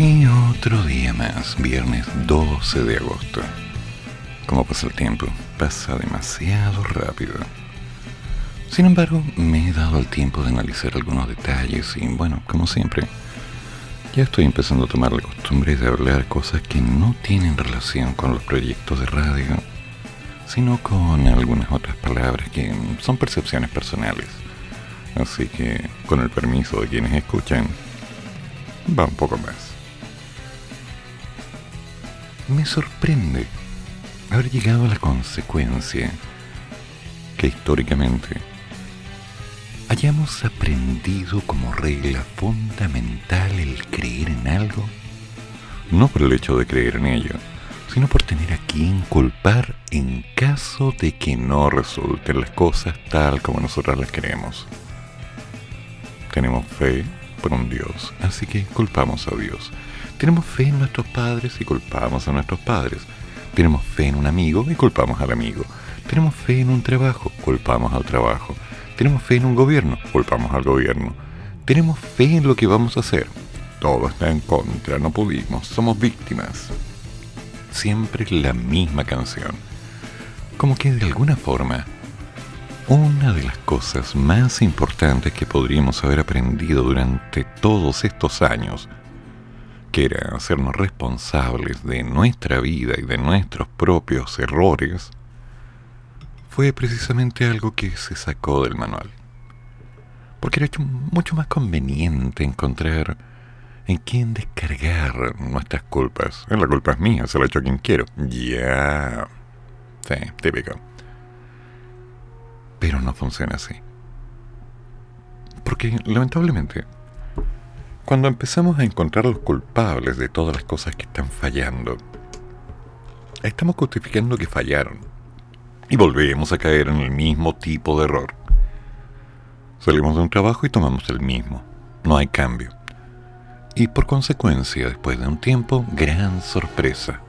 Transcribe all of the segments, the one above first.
Sí, otro día más, viernes 12 de agosto. ¿Cómo pasa el tiempo? Pasa demasiado rápido. Sin embargo, me he dado el tiempo de analizar algunos detalles y, bueno, como siempre, ya estoy empezando a tomar la costumbre de hablar cosas que no tienen relación con los proyectos de radio, sino con algunas otras palabras que son percepciones personales. Así que, con el permiso de quienes escuchan, va un poco más. Me sorprende haber llegado a la consecuencia que históricamente hayamos aprendido como regla fundamental el creer en algo, no por el hecho de creer en ello, sino por tener a quien culpar en caso de que no resulten las cosas tal como nosotros las queremos. Tenemos fe por un Dios, así que culpamos a Dios. Tenemos fe en nuestros padres y culpamos a nuestros padres. Tenemos fe en un amigo y culpamos al amigo. Tenemos fe en un trabajo, culpamos al trabajo. Tenemos fe en un gobierno, culpamos al gobierno. Tenemos fe en lo que vamos a hacer. Todo está en contra, no pudimos, somos víctimas. Siempre la misma canción. Como que de alguna forma, una de las cosas más importantes que podríamos haber aprendido durante todos estos años que era hacernos responsables de nuestra vida y de nuestros propios errores, fue precisamente algo que se sacó del manual. Porque era mucho más conveniente encontrar en quién descargar nuestras culpas. La culpa es mía, se la he hecho a quien quiero. Ya. Sí, típico. Pero no funciona así. Porque lamentablemente cuando empezamos a encontrar los culpables de todas las cosas que están fallando, estamos justificando que fallaron y volvemos a caer en el mismo tipo de error. Salimos de un trabajo y tomamos el mismo. No hay cambio. Y por consecuencia, después de un tiempo, gran sorpresa.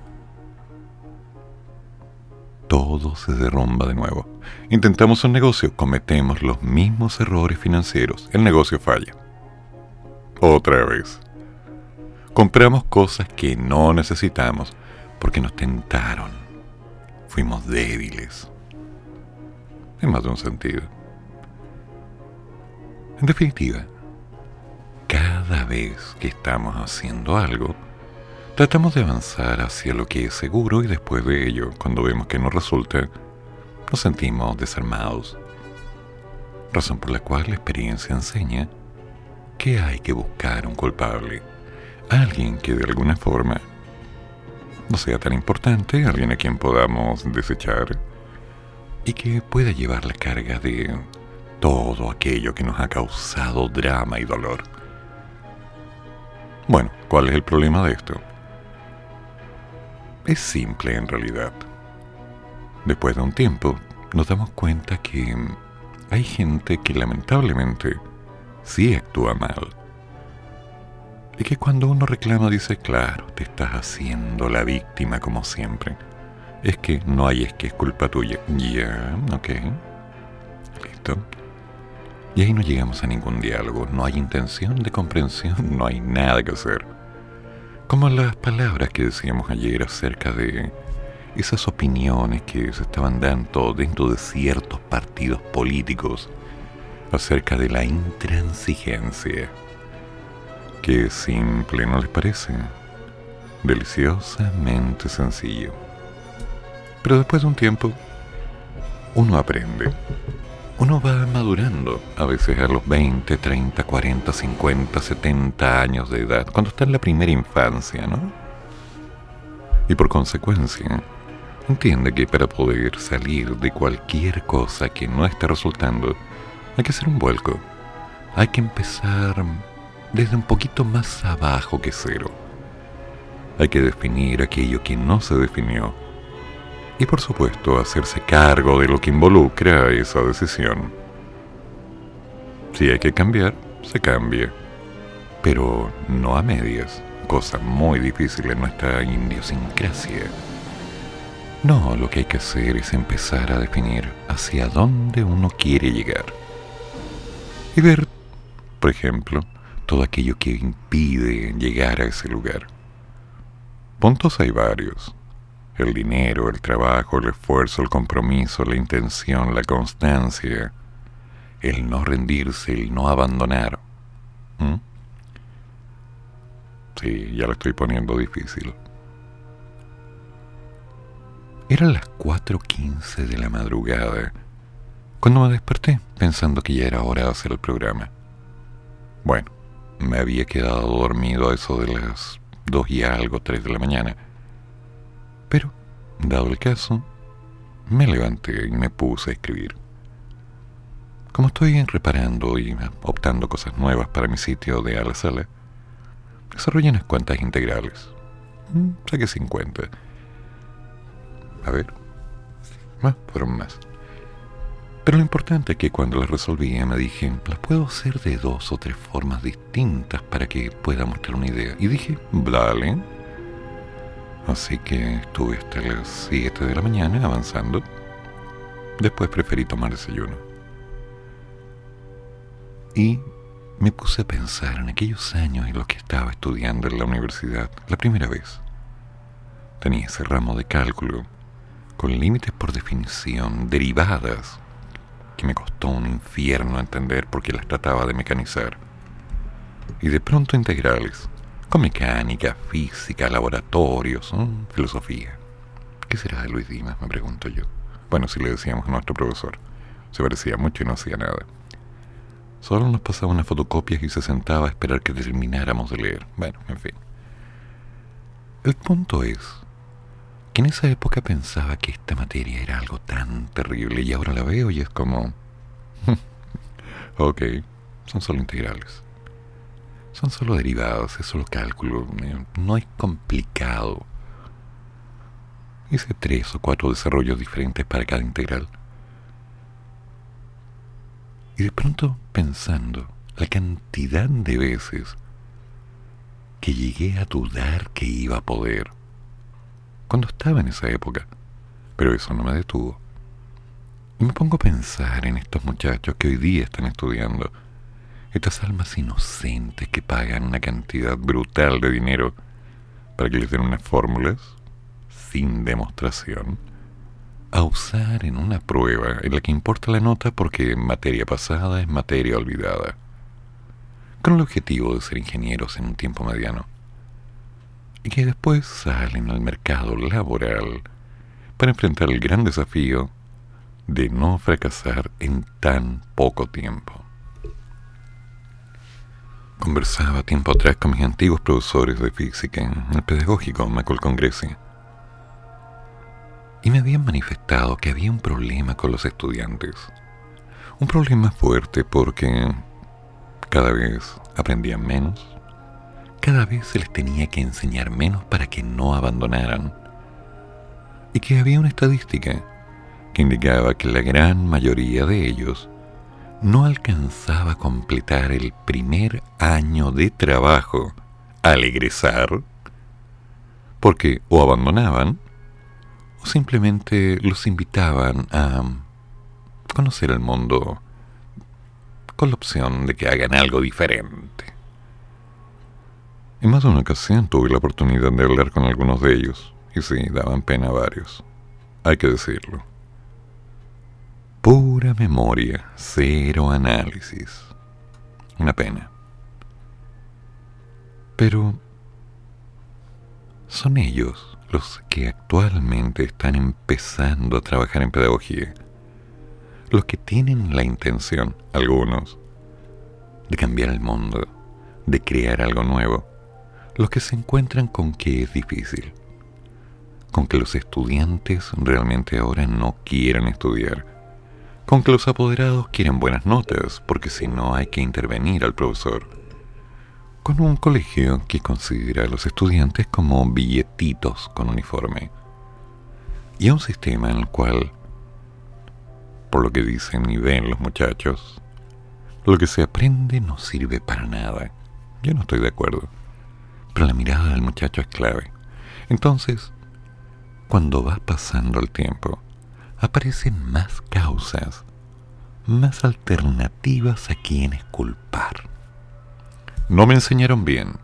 Todo se derrumba de nuevo. Intentamos un negocio, cometemos los mismos errores financieros. El negocio falla otra vez. Compramos cosas que no necesitamos porque nos tentaron. Fuimos débiles. En más de un sentido. En definitiva, cada vez que estamos haciendo algo, tratamos de avanzar hacia lo que es seguro y después de ello, cuando vemos que no resulta, nos sentimos desarmados. Razón por la cual la experiencia enseña que hay que buscar un culpable. Alguien que de alguna forma no sea tan importante, alguien a quien podamos desechar y que pueda llevar la carga de todo aquello que nos ha causado drama y dolor. Bueno, ¿cuál es el problema de esto? Es simple en realidad. Después de un tiempo, nos damos cuenta que hay gente que lamentablemente sí actúa mal. Y que cuando uno reclama dice, claro, te estás haciendo la víctima como siempre. Es que no hay es que es culpa tuya. Ya, ok. Listo. Y ahí no llegamos a ningún diálogo, no hay intención de comprensión, no hay nada que hacer. Como las palabras que decíamos ayer acerca de esas opiniones que se estaban dando dentro de ciertos partidos políticos acerca de la intransigencia. Qué simple, ¿no les parece? Deliciosamente sencillo. Pero después de un tiempo, uno aprende. Uno va madurando, a veces a los 20, 30, 40, 50, 70 años de edad, cuando está en la primera infancia, ¿no? Y por consecuencia, entiende que para poder salir de cualquier cosa que no esté resultando, hay que hacer un vuelco. Hay que empezar desde un poquito más abajo que cero. Hay que definir aquello que no se definió. Y por supuesto hacerse cargo de lo que involucra esa decisión. Si hay que cambiar, se cambia. Pero no a medias, cosa muy difícil en nuestra idiosincrasia. No, lo que hay que hacer es empezar a definir hacia dónde uno quiere llegar. Y ver, por ejemplo, todo aquello que impide llegar a ese lugar. Puntos hay varios. El dinero, el trabajo, el esfuerzo, el compromiso, la intención, la constancia, el no rendirse, el no abandonar. ¿Mm? Sí, ya lo estoy poniendo difícil. Eran las 4.15 de la madrugada cuando me desperté pensando que ya era hora de hacer el programa. Bueno, me había quedado dormido a eso de las 2 y algo, 3 de la mañana. Pero, dado el caso, me levanté y me puse a escribir. Como estoy reparando y optando cosas nuevas para mi sitio de a la sala, desarrollé unas cuantas integrales. Mm, saqué 50. A ver, más, fueron más. Pero lo importante es que cuando las resolvía me dije, las puedo hacer de dos o tres formas distintas para que pueda mostrar una idea. Y dije, vale. Así que estuve hasta las 7 de la mañana avanzando. Después preferí tomar desayuno y me puse a pensar en aquellos años en los que estaba estudiando en la universidad, la primera vez. Tenía ese ramo de cálculo, con límites por definición, derivadas, que me costó un infierno entender porque las trataba de mecanizar. Y de pronto integrales, con mecánica, física, laboratorios, filosofía. ¿Qué será de Luis Dimas? Me pregunto yo. Bueno, si le decíamos a nuestro profesor. Se parecía mucho y no hacía nada. Solo nos pasaba unas fotocopias y se sentaba a esperar que termináramos de leer. Bueno, en fin. El punto es que en esa época pensaba que esta materia era algo tan terrible y ahora la veo y es como... ok, son solo integrales. Son solo derivados, es solo cálculo, no es complicado. Hice tres o cuatro desarrollos diferentes para cada integral. Y de pronto pensando la cantidad de veces que llegué a dudar que iba a poder. Cuando estaba en esa época. Pero eso no me detuvo. Y me pongo a pensar en estos muchachos que hoy día están estudiando. Estas almas inocentes que pagan una cantidad brutal de dinero para que les den unas fórmulas sin demostración a usar en una prueba en la que importa la nota porque materia pasada es materia olvidada, con el objetivo de ser ingenieros en un tiempo mediano, y que después salen al mercado laboral para enfrentar el gran desafío de no fracasar en tan poco tiempo. Conversaba tiempo atrás con mis antiguos profesores de física en el pedagógico Macol Congrese y me habían manifestado que había un problema con los estudiantes. Un problema fuerte porque cada vez aprendían menos, cada vez se les tenía que enseñar menos para que no abandonaran, y que había una estadística que indicaba que la gran mayoría de ellos no alcanzaba a completar el primer año de trabajo al egresar, porque o abandonaban o simplemente los invitaban a conocer el mundo con la opción de que hagan algo diferente. En más de una ocasión tuve la oportunidad de hablar con algunos de ellos, y sí, daban pena a varios, hay que decirlo. Pura memoria, cero análisis. Una pena. Pero son ellos los que actualmente están empezando a trabajar en pedagogía, los que tienen la intención, algunos, de cambiar el mundo, de crear algo nuevo, los que se encuentran con que es difícil, con que los estudiantes realmente ahora no quieren estudiar, con que los apoderados quieren buenas notas, porque si no hay que intervenir al profesor, con un colegio que considera a los estudiantes como billetitos con uniforme y a un sistema en el cual, por lo que dicen y ven los muchachos, lo que se aprende no sirve para nada. Yo no estoy de acuerdo, pero la mirada del muchacho es clave. Entonces, cuando va pasando el tiempo, aparecen más causas, más alternativas a quienes culpar. No me enseñaron bien.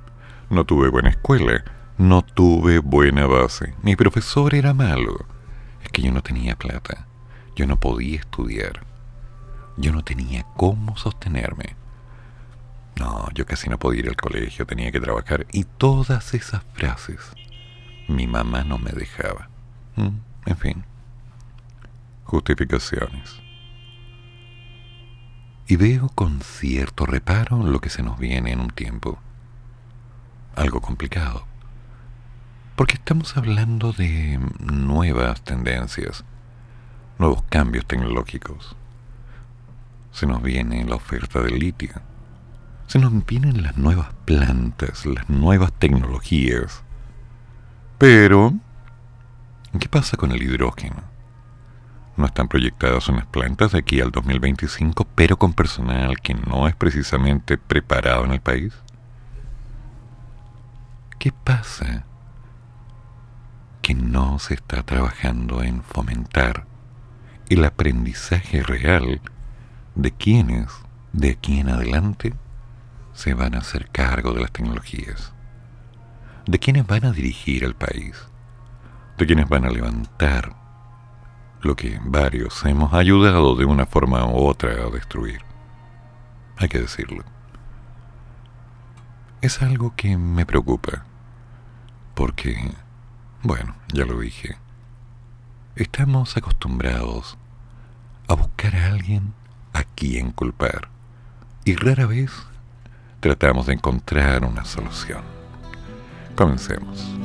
No tuve buena escuela. No tuve buena base. Mi profesor era malo. Es que yo no tenía plata. Yo no podía estudiar. Yo no tenía cómo sostenerme. No, yo casi no podía ir al colegio, tenía que trabajar. Y todas esas frases, mi mamá no me dejaba. Mm, en fin, justificaciones y veo con cierto reparo lo que se nos viene en un tiempo. Algo complicado. Porque estamos hablando de nuevas tendencias, nuevos cambios tecnológicos. Se nos viene la oferta del litio. Se nos vienen las nuevas plantas, las nuevas tecnologías. Pero, ¿qué pasa con el hidrógeno? no están proyectadas unas plantas de aquí al 2025, pero con personal que no es precisamente preparado en el país? ¿Qué pasa? Que no se está trabajando en fomentar el aprendizaje real de quienes de aquí en adelante se van a hacer cargo de las tecnologías, de quienes van a dirigir el país, de quienes van a levantar lo que varios hemos ayudado de una forma u otra a destruir. Hay que decirlo. Es algo que me preocupa, porque, bueno, ya lo dije, estamos acostumbrados a buscar a alguien a quien culpar y rara vez tratamos de encontrar una solución. Comencemos.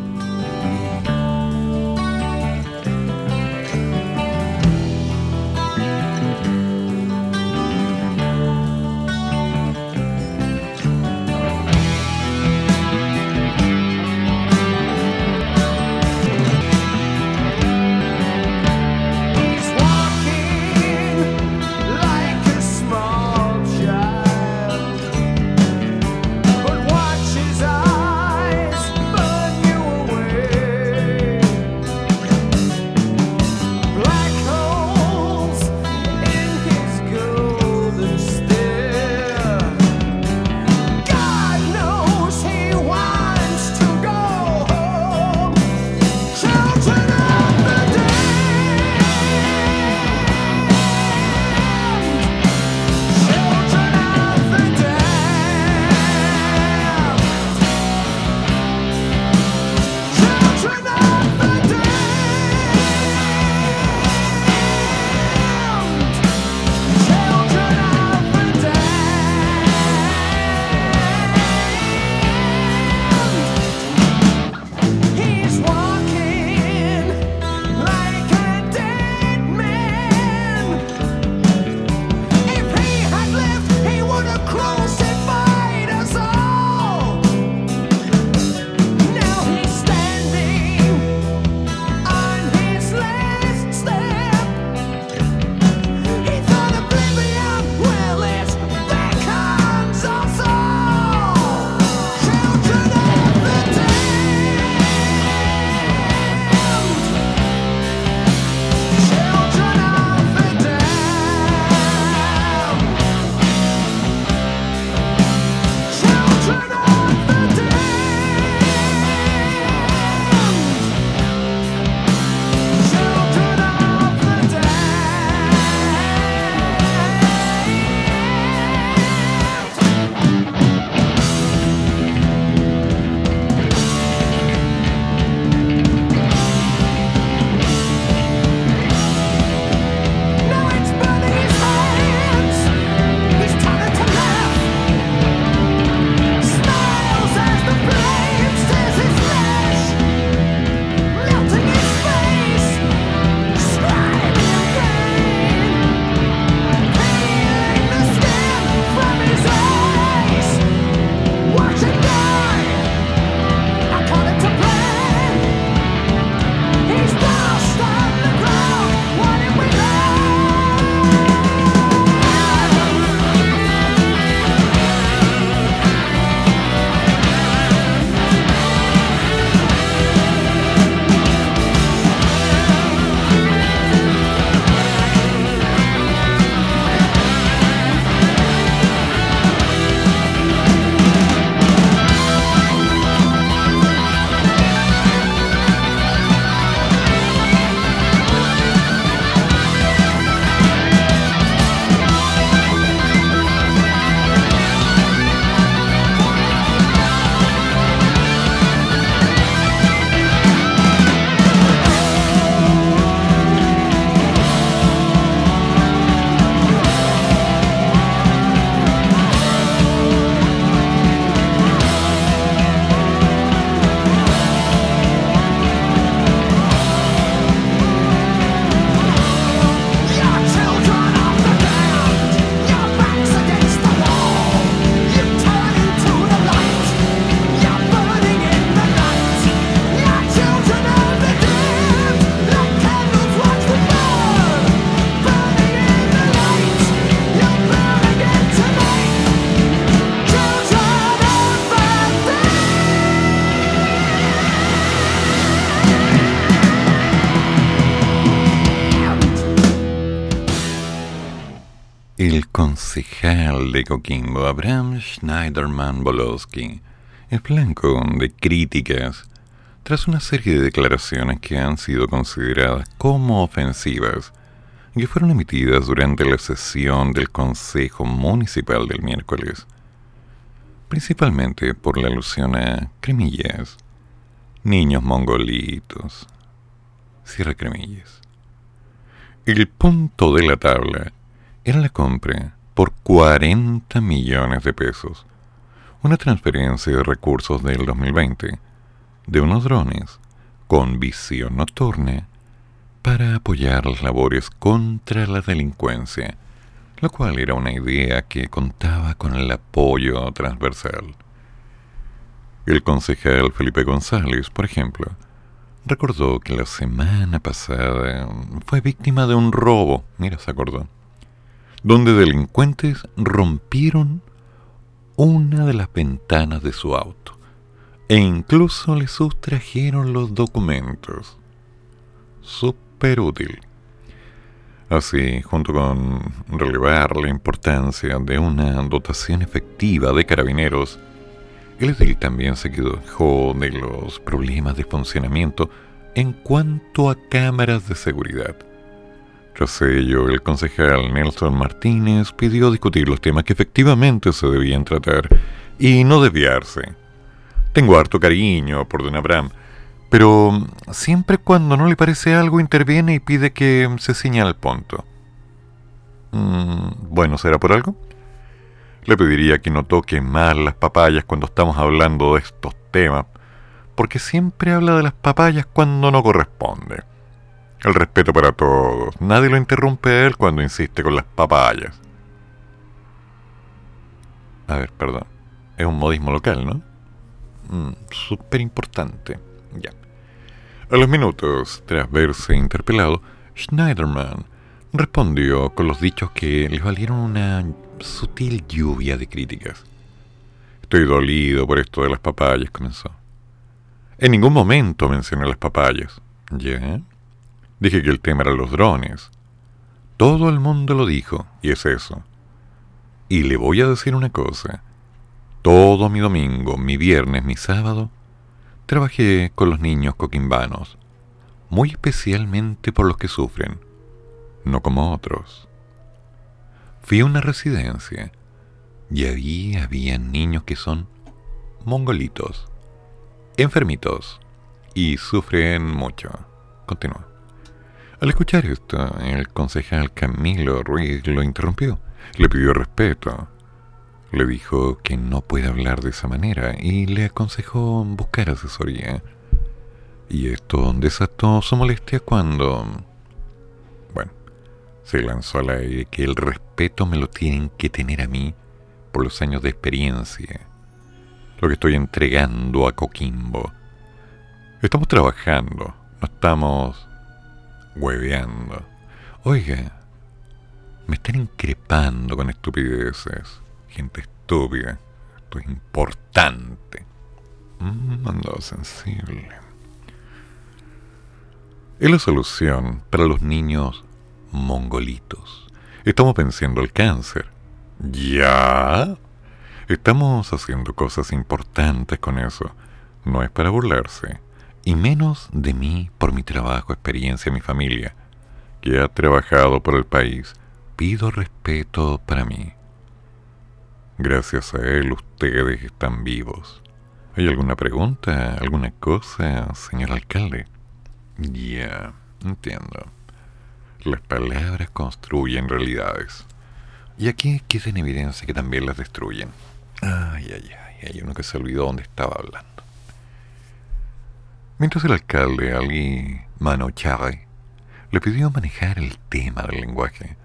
De Coquimbo, Abraham Schneiderman Bolowski, es blanco de críticas tras una serie de declaraciones que han sido consideradas como ofensivas y que fueron emitidas durante la sesión del Consejo Municipal del miércoles, principalmente por la alusión a cremillas, niños mongolitos, cierra cremillas. El punto de la tabla era la compra por 40 millones de pesos, una transferencia de recursos del 2020 de unos drones con visión nocturna para apoyar las labores contra la delincuencia, lo cual era una idea que contaba con el apoyo transversal. El concejal Felipe González, por ejemplo, recordó que la semana pasada fue víctima de un robo, mira, se acordó, donde delincuentes rompieron una de las ventanas de su auto e incluso le sustrajeron los documentos. Súper útil. Así, junto con relevar la importancia de una dotación efectiva de carabineros, el edil también se quejó de los problemas de funcionamiento en cuanto a cámaras de seguridad. Tras ello, el concejal Nelson Martínez pidió discutir los temas que efectivamente se debían tratar y no desviarse tengo harto cariño por don Abraham, pero siempre cuando no le parece algo interviene y pide que se ciña al punto. Mm, bueno, ¿será por algo? Le pediría que no toque más las papayas cuando estamos hablando de estos temas, porque siempre habla de las papayas cuando no corresponde. El respeto para todos. Nadie lo interrumpe a él cuando insiste con las papayas. A ver, perdón. Es un modismo local, ¿no? Mm, súper importante. Ya. A los minutos, tras verse interpelado, Schneiderman respondió con los dichos que le valieron una sutil lluvia de críticas. Estoy dolido por esto de las papayas, comenzó. En ningún momento mencioné las papayas. ¿Ya? Dije que el tema era los drones. Todo el mundo lo dijo, y es eso. Y le voy a decir una cosa. Todo mi domingo, mi viernes, mi sábado, trabajé con los niños coquimbanos, muy especialmente por los que sufren, no como otros. Fui a una residencia y allí había niños que son mongolitos, enfermitos y sufren mucho. Continúa. Al escuchar esto, el concejal Camilo Ruiz lo interrumpió. Le pidió respeto le dijo que no puede hablar de esa manera y le aconsejó buscar asesoría. Y esto desató su molestia cuando... Bueno, se lanzó al aire que el respeto me lo tienen que tener a mí por los años de experiencia. Lo que estoy entregando a Coquimbo. Estamos trabajando, no estamos hueveando. Oiga, me están increpando con estupideces gente estúpida. Esto es importante. Mm, sensible. Es la solución para los niños mongolitos. Estamos pensando el cáncer. ¿Ya? Estamos haciendo cosas importantes con eso. No es para burlarse. Y menos de mí por mi trabajo, experiencia, mi familia, que ha trabajado por el país. Pido respeto para mí. Gracias a él ustedes están vivos. ¿Hay alguna pregunta, alguna cosa, señor alcalde? Ya, entiendo. Las palabras construyen realidades. Y aquí queda en evidencia que también las destruyen. Ay, ay, ay, hay uno que se olvidó dónde estaba hablando. Mientras el alcalde, Ali Manochare, le pidió manejar el tema del lenguaje,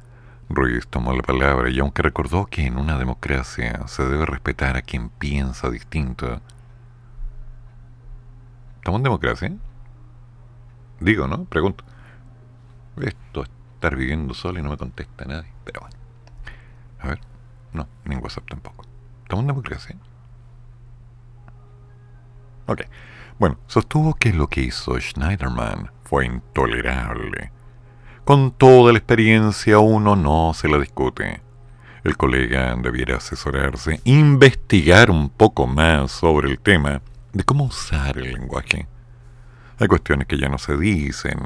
Ruiz tomó la palabra y aunque recordó que en una democracia se debe respetar a quien piensa distinto. ¿Estamos en democracia? Digo, ¿no? Pregunto. Esto, estar viviendo solo y no me contesta nadie, pero bueno. A ver, no, ni en WhatsApp tampoco. ¿Estamos en democracia? Ok. Bueno, sostuvo que lo que hizo Schneiderman fue intolerable con toda la experiencia uno no se la discute. el colega debiera asesorarse, investigar un poco más sobre el tema de cómo usar el lenguaje. Hay cuestiones que ya no se dicen,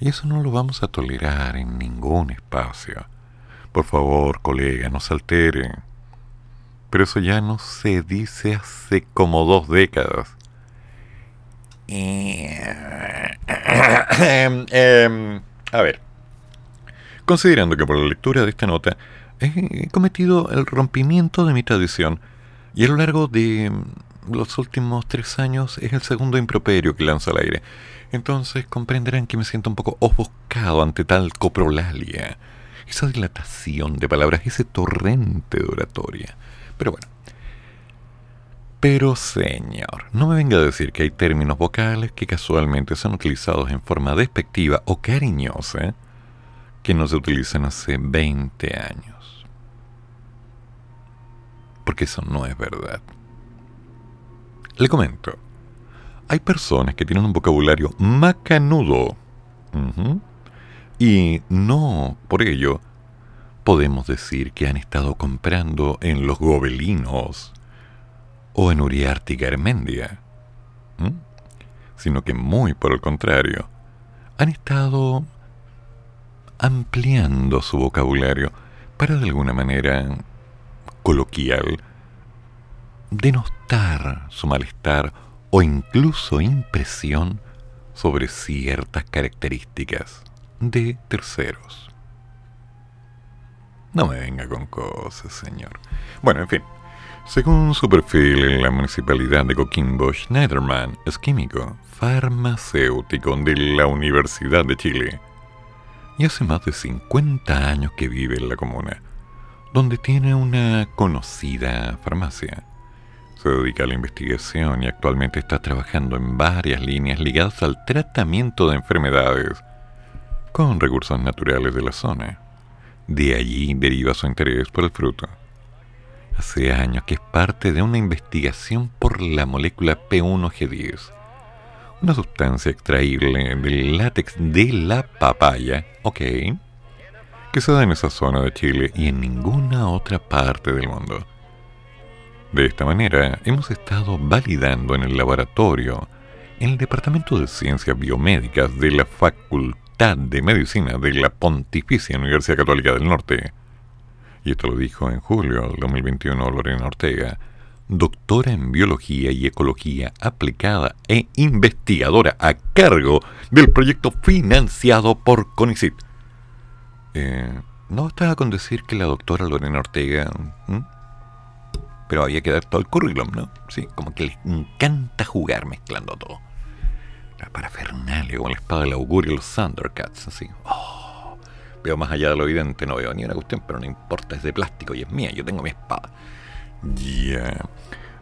y eso no lo vamos a tolerar en ningún espacio. Por favor, colega, no se altere. Pero eso ya no se dice hace como dos décadas. Em, em, a ver, considerando que por la lectura de esta nota he cometido el rompimiento de mi tradición y a lo largo de los últimos tres años es el segundo improperio que lanzo al aire. Entonces comprenderán que me siento un poco ofuscado ante tal coprolalia, esa dilatación de palabras, ese torrente de oratoria. Pero bueno. Pero señor, no me venga a decir que hay términos vocales que casualmente son utilizados en forma despectiva o cariñosa que no se utilizan hace 20 años. Porque eso no es verdad. Le comento, hay personas que tienen un vocabulario macanudo. Y no por ello podemos decir que han estado comprando en los gobelinos o en Uriarte y Garmendia, sino que muy por el contrario, han estado ampliando su vocabulario para de alguna manera coloquial, denostar su malestar o incluso impresión sobre ciertas características de terceros. No me venga con cosas, señor. Bueno, en fin. Según su perfil en la municipalidad de Coquimbo, Schneiderman es químico, farmacéutico de la Universidad de Chile. Y hace más de 50 años que vive en la comuna donde tiene una conocida farmacia. Se dedica a la investigación y actualmente está trabajando en varias líneas ligadas al tratamiento de enfermedades con recursos naturales de la zona. De allí deriva su interés por el fruto. Hace años que es parte de una investigación por la molécula P1G10, una sustancia extraíble del látex de la papaya, ok, que se da en esa zona de Chile y en ninguna otra parte del mundo. De esta manera, hemos estado validando en el laboratorio, en el Departamento de Ciencias Biomédicas de la Facultad de Medicina de la Pontificia Universidad Católica del Norte. Y esto lo dijo en julio del 2021 Lorena Ortega, doctora en Biología y Ecología aplicada e investigadora a cargo del proyecto financiado por CONICIT eh, no bastaba con decir que la doctora Lorena Ortega... Pero había que dar todo el currículum, ¿no? Sí, como que les encanta jugar mezclando todo. La parafernalia, con la espada del augurio los Thundercats, así. Oh, veo más allá de lo evidente, no veo ni una cuestión, pero no importa, es de plástico y es mía, yo tengo mi espada. Ya.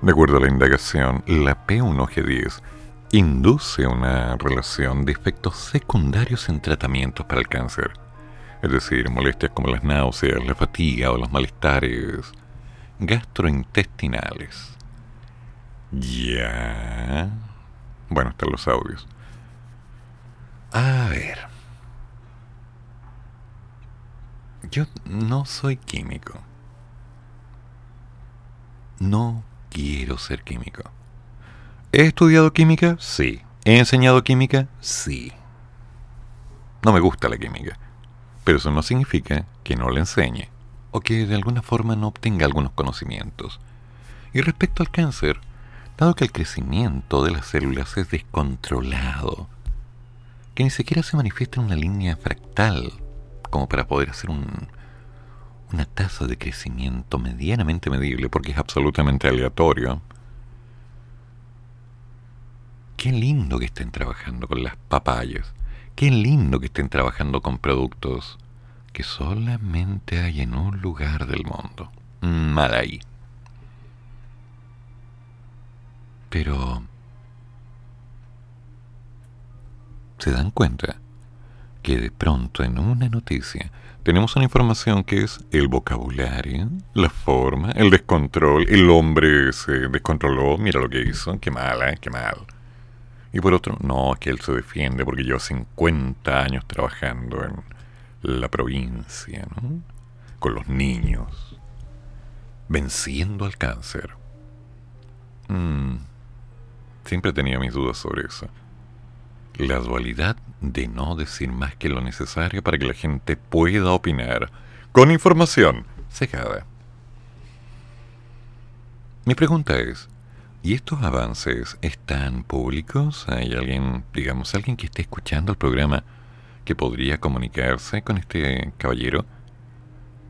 De acuerdo a la indagación, la P1G10 induce una relación de efectos secundarios en tratamientos para el cáncer es decir, molestias como las náuseas, la fatiga o los malestares gastrointestinales. Ya. Bueno, están los audios. A ver. Yo no soy químico. No quiero ser químico. ¿He estudiado química? Sí. ¿He enseñado química? Sí. No me gusta la química. Pero eso no significa que no le enseñe o que de alguna forma no obtenga algunos conocimientos. Y respecto al cáncer, dado que el crecimiento de las células es descontrolado, que ni siquiera se manifiesta en una línea fractal como para poder hacer una tasa de crecimiento medianamente medible porque es absolutamente aleatorio. Qué lindo que estén trabajando con las papayas. Qué lindo que estén trabajando con productos que solamente hay en un lugar del mundo. Mal ahí. Pero... ¿Se dan cuenta de pronto en una noticia tenemos una información que es el vocabulario, la forma, el descontrol, el hombre se descontroló, mira lo que hizo, qué mala, qué mal. Y por otro, no, es que él se defiende porque lleva 50 años trabajando en la provincia, ¿no? con los niños, venciendo al cáncer. Mm, siempre tenía mis dudas sobre eso. La dualidad de no decir más que lo necesario para que la gente pueda opinar con información secada. Mi pregunta es, ¿y estos avances están públicos? ¿Hay alguien, digamos, alguien que esté escuchando el programa que podría comunicarse con este caballero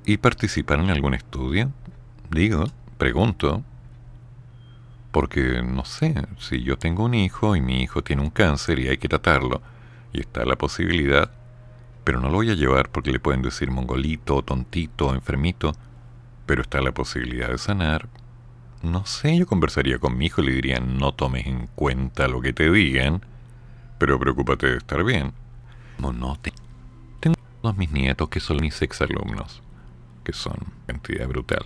y participar en algún estudio? Digo, pregunto, porque no sé, si yo tengo un hijo y mi hijo tiene un cáncer y hay que tratarlo, y está la posibilidad, pero no lo voy a llevar porque le pueden decir mongolito, tontito, enfermito, pero está la posibilidad de sanar. No sé, yo conversaría con mi hijo y le diría, no tomes en cuenta lo que te digan, pero preocúpate de estar bien. No te... Tengo todos mis nietos que son mis exalumnos, que son cantidad brutal.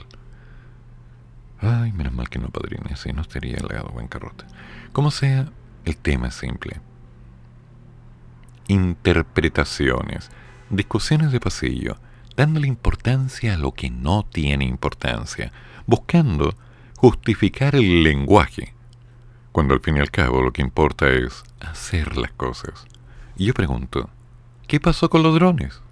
Ay, menos mal que no padrine, si no estaría en bancarrota. Como sea, el tema es simple. Interpretaciones, discusiones de pasillo, dándole importancia a lo que no tiene importancia, buscando justificar el lenguaje, cuando al fin y al cabo lo que importa es hacer las cosas. Y yo pregunto, ¿qué pasó con los drones?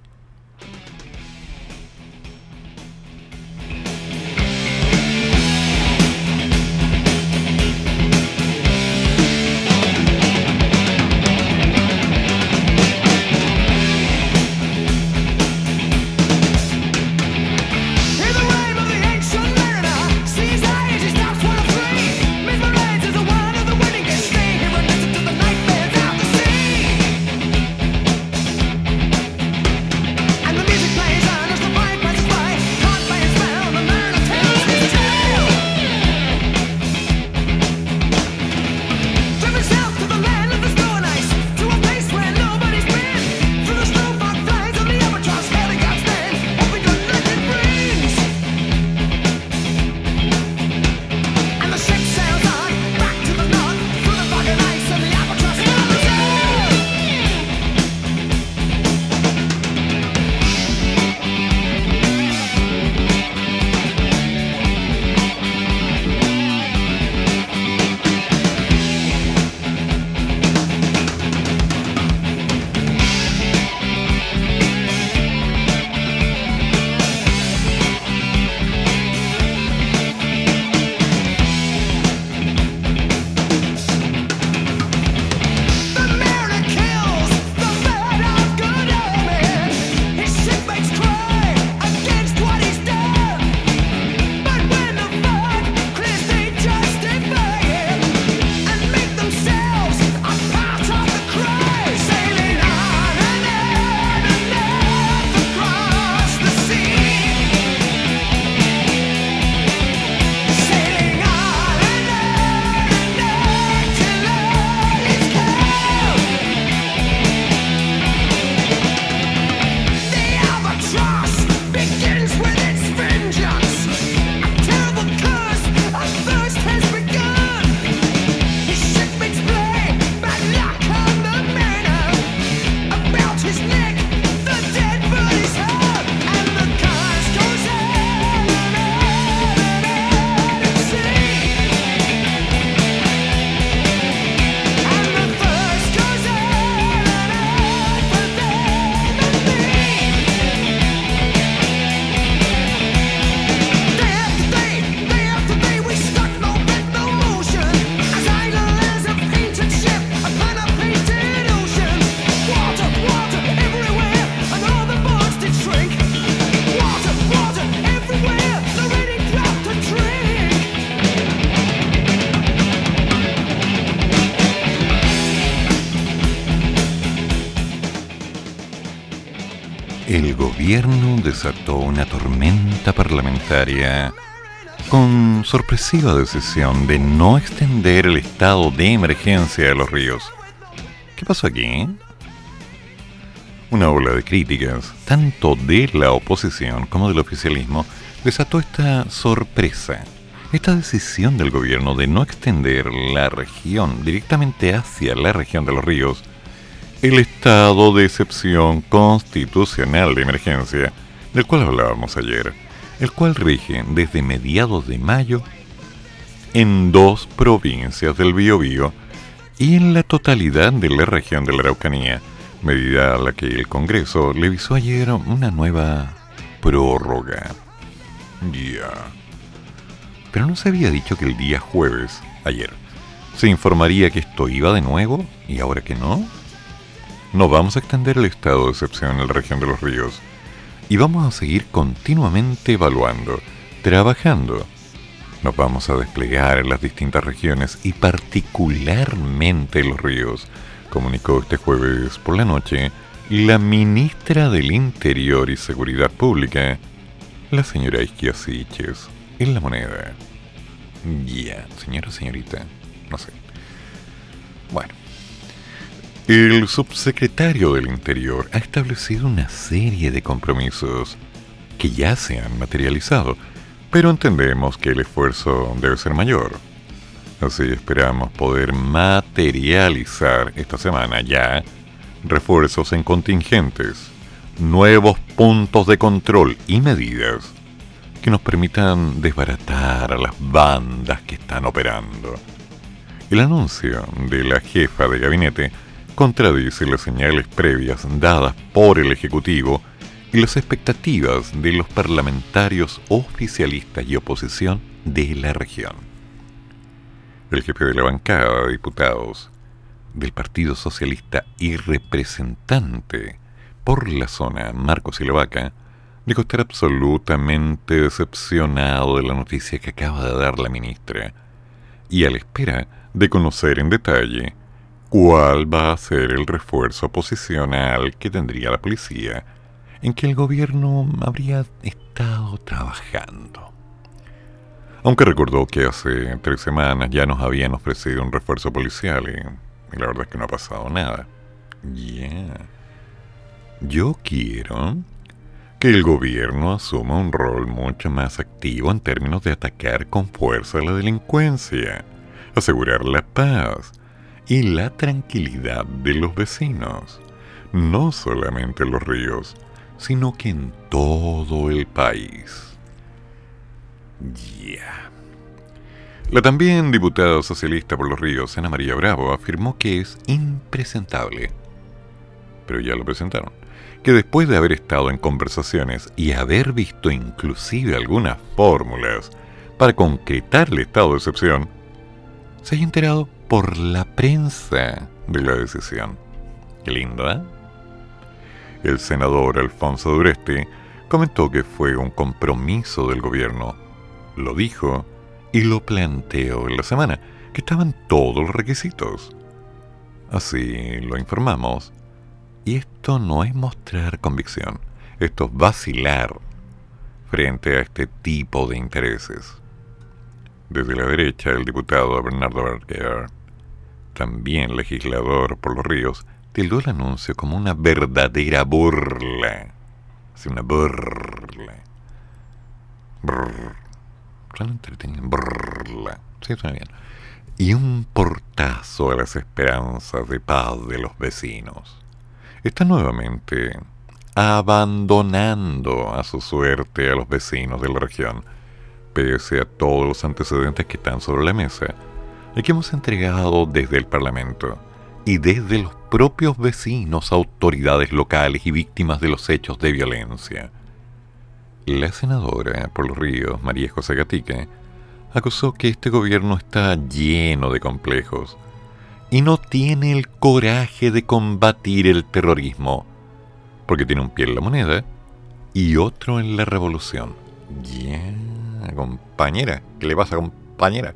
Desató una tormenta parlamentaria con sorpresiva decisión de no extender el estado de emergencia de los ríos. ¿Qué pasó aquí? Una ola de críticas, tanto de la oposición como del oficialismo, desató esta sorpresa, esta decisión del gobierno de no extender la región directamente hacia la región de los ríos, el estado de excepción constitucional de emergencia del cual hablábamos ayer, el cual rige desde mediados de mayo en dos provincias del Biobío y en la totalidad de la región de la Araucanía, medida a la que el Congreso le visó ayer una nueva prórroga. Ya. Pero no se había dicho que el día jueves, ayer, se informaría que esto iba de nuevo y ahora que no. No vamos a extender el estado de excepción en la región de los ríos y vamos a seguir continuamente evaluando, trabajando. Nos vamos a desplegar en las distintas regiones y particularmente los ríos, comunicó este jueves por la noche la ministra del Interior y Seguridad Pública, la señora Isquia Siches, en la moneda. Ya, señora, señorita, no sé. Bueno. El subsecretario del Interior ha establecido una serie de compromisos que ya se han materializado, pero entendemos que el esfuerzo debe ser mayor. Así esperamos poder materializar esta semana ya refuerzos en contingentes, nuevos puntos de control y medidas que nos permitan desbaratar a las bandas que están operando. El anuncio de la jefa de gabinete contradice las señales previas dadas por el Ejecutivo y las expectativas de los parlamentarios oficialistas y oposición de la región. El jefe de la bancada de diputados del Partido Socialista y representante por la zona, Marcos Silovaca, dijo estar absolutamente decepcionado de la noticia que acaba de dar la ministra y a la espera de conocer en detalle cuál va a ser el refuerzo posicional que tendría la policía en que el gobierno habría estado trabajando. Aunque recordó que hace tres semanas ya nos habían ofrecido un refuerzo policial y, la verdad es que no ha pasado nada. Ya. Yo quiero que el gobierno asuma un rol mucho más activo en términos de atacar con fuerza la delincuencia, asegurar la paz, y la tranquilidad de los vecinos, no solamente en los ríos, sino que en todo el país. Ya. La también diputada socialista por los ríos, Ana María Bravo, afirmó que es impresentable, pero ya lo presentaron, que después de haber estado en conversaciones y haber visto inclusive algunas fórmulas para concretar el estado de excepción, se haya enterado por la prensa de la decisión. Qué lindo, ¿eh? El senador Alfonso Dureste comentó que fue un compromiso del gobierno. Lo dijo y lo planteó en la semana, que estaban todos los requisitos. Así lo informamos. Y esto no es mostrar convicción, esto es vacilar frente a este tipo de intereses. Desde la derecha, el diputado Bernardo Berger también legislador por los ríos, tildó el anuncio como una verdadera burla. Así una burla. Brr. Suena entretenido. Burla. Sí, suena bien. Y un portazo a las esperanzas de paz de los vecinos. Está nuevamente abandonando a su suerte a los vecinos de la región, pese a todos los antecedentes que están sobre la mesa el que hemos entregado desde el Parlamento y desde los propios vecinos, autoridades locales y víctimas de los hechos de violencia. La senadora por los ríos, María José Gatica, acusó que este gobierno está lleno de complejos y no tiene el coraje de combatir el terrorismo, porque tiene un pie en la moneda y otro en la revolución. Ya, compañera, ¿qué le pasa, compañera?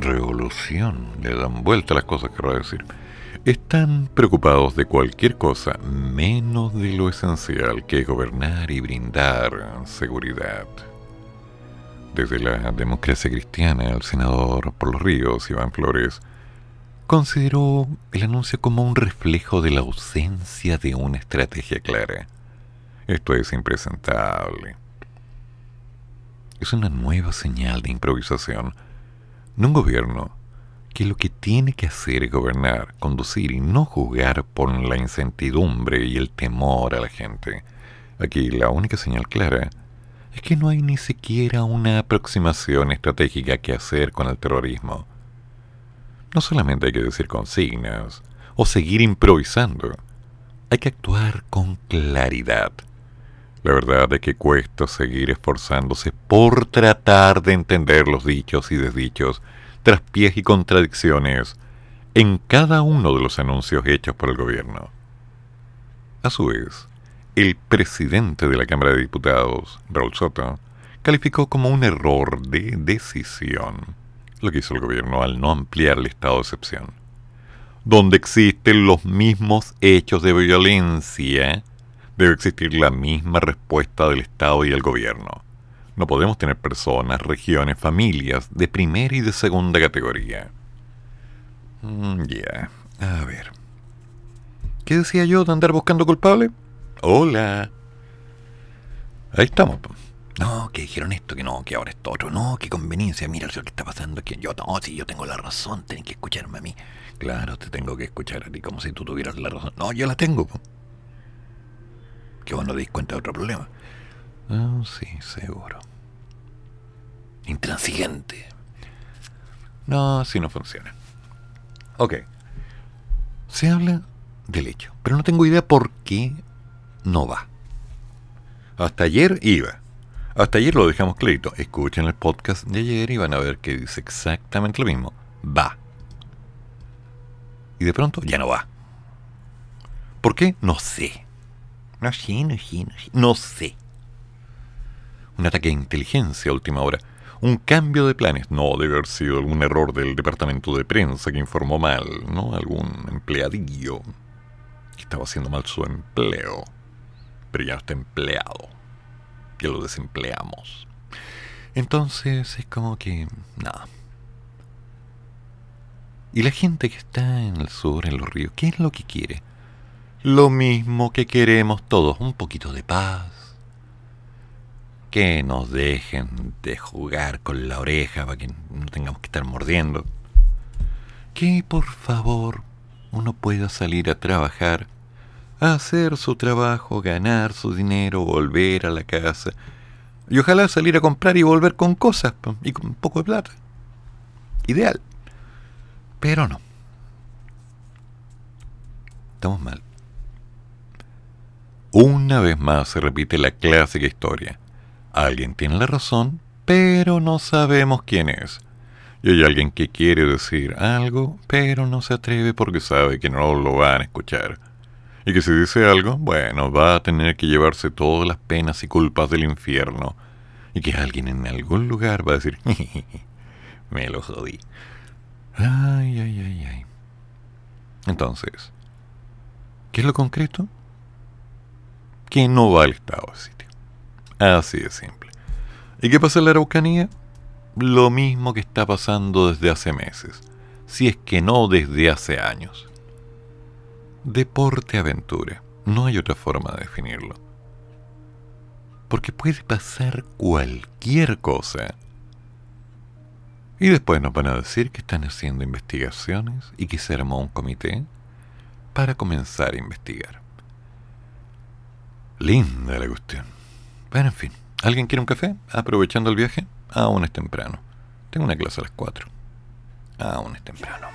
Revolución, le dan vuelta las cosas, quiero decir. Están preocupados de cualquier cosa menos de lo esencial que es gobernar y brindar seguridad. Desde la democracia cristiana, el senador por los ríos, Iván Flores, consideró el anuncio como un reflejo de la ausencia de una estrategia clara. Esto es impresentable. Es una nueva señal de improvisación un gobierno que lo que tiene que hacer es gobernar, conducir y no jugar por la incertidumbre y el temor a la gente. Aquí la única señal clara es que no hay ni siquiera una aproximación estratégica que hacer con el terrorismo. No solamente hay que decir consignas o seguir improvisando, hay que actuar con claridad. La verdad es que cuesta seguir esforzándose por tratar de entender los dichos y desdichos, traspiés y contradicciones en cada uno de los anuncios hechos por el gobierno. A su vez, el presidente de la Cámara de Diputados, Raúl Soto, calificó como un error de decisión lo que hizo el gobierno al no ampliar el estado de excepción. Donde existen los mismos hechos de violencia, debe existir la misma respuesta del Estado y del gobierno. No podemos tener personas, regiones, familias de primera y de segunda categoría. Mm, ya, a ver. ¿Qué decía yo de andar buscando culpable? Hola. Ahí estamos. No, que dijeron esto, que no, que ahora esto otro. No, qué conveniencia. Mira lo que está pasando. Que yo, no, si yo tengo la razón, tienen que escucharme a mí. Claro, te tengo que escuchar a ti como si tú tuvieras la razón. No, yo la tengo. Que vos no te cuenta de otro problema. Ah, sí, seguro. Intransigente. No, así no funciona. Ok. Se habla del hecho, pero no tengo idea por qué no va. Hasta ayer iba. Hasta ayer lo dejamos clarito. Escuchen el podcast de ayer y van a ver que dice exactamente lo mismo. Va. Y de pronto ya no va. ¿Por qué? No sé. No sé, no. Un ataque de inteligencia a última hora. Un cambio de planes. No, debe haber sido algún error del departamento de prensa que informó mal, ¿no? Algún empleadillo que estaba haciendo mal su empleo pero ya no está empleado. Ya lo desempleamos. Entonces es como que... nada. Y la gente que está en el sur, en los ríos, ¿qué es lo que quiere? Lo mismo que queremos todos, un poquito de paz. Que nos dejen de jugar con la oreja para que no tengamos que estar mordiendo. Que por favor uno pueda salir a trabajar hacer su trabajo, ganar su dinero, volver a la casa. Y ojalá salir a comprar y volver con cosas y con un poco de plata. Ideal. Pero no. Estamos mal. Una vez más se repite la clásica historia. Alguien tiene la razón, pero no sabemos quién es. Y hay alguien que quiere decir algo, pero no se atreve porque sabe que no lo van a escuchar y que si dice algo, bueno, va a tener que llevarse todas las penas y culpas del infierno, y que alguien en algún lugar va a decir, me lo jodí. Ay, ay, ay, ay. Entonces, ¿qué es lo concreto? Que no va al estado de sitio. Así de simple. ¿Y qué pasa en la Araucanía? Lo mismo que está pasando desde hace meses, si es que no desde hace años deporte-aventura. No hay otra forma de definirlo. Porque puede pasar cualquier cosa. Y después nos van a decir que están haciendo investigaciones y que se armó un comité para comenzar a investigar. Linda la cuestión. Bueno, en fin. ¿Alguien quiere un café? Aprovechando el viaje. Aún es temprano. Tengo una clase a las 4. Aún es temprano.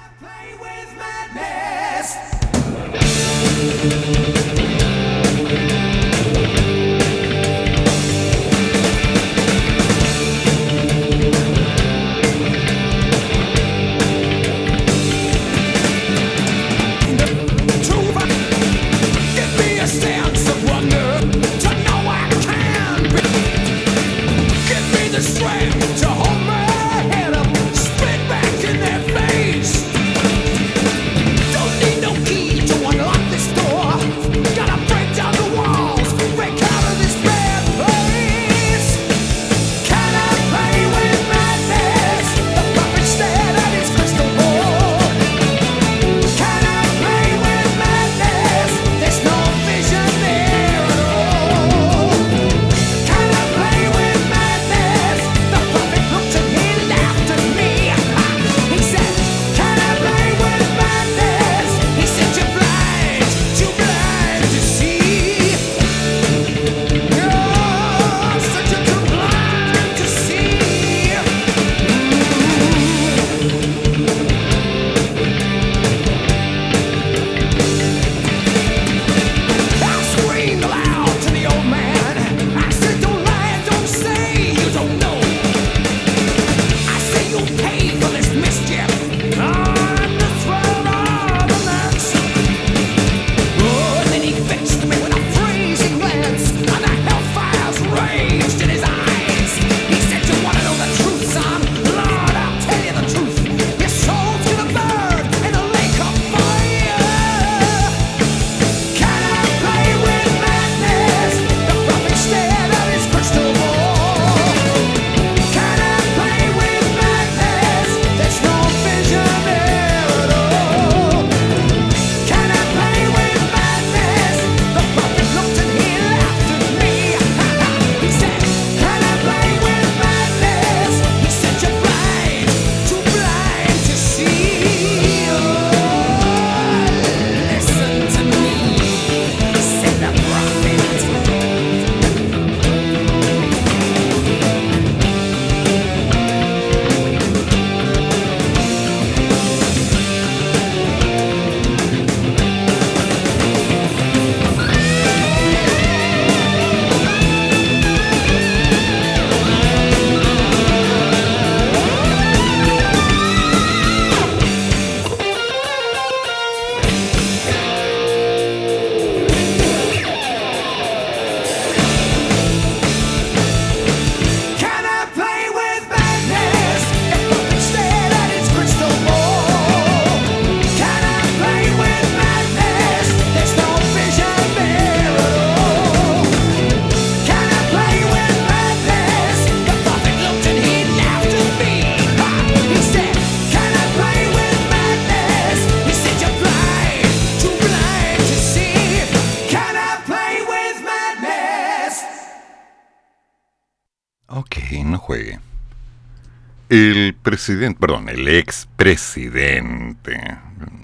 Presidente, perdón, el expresidente,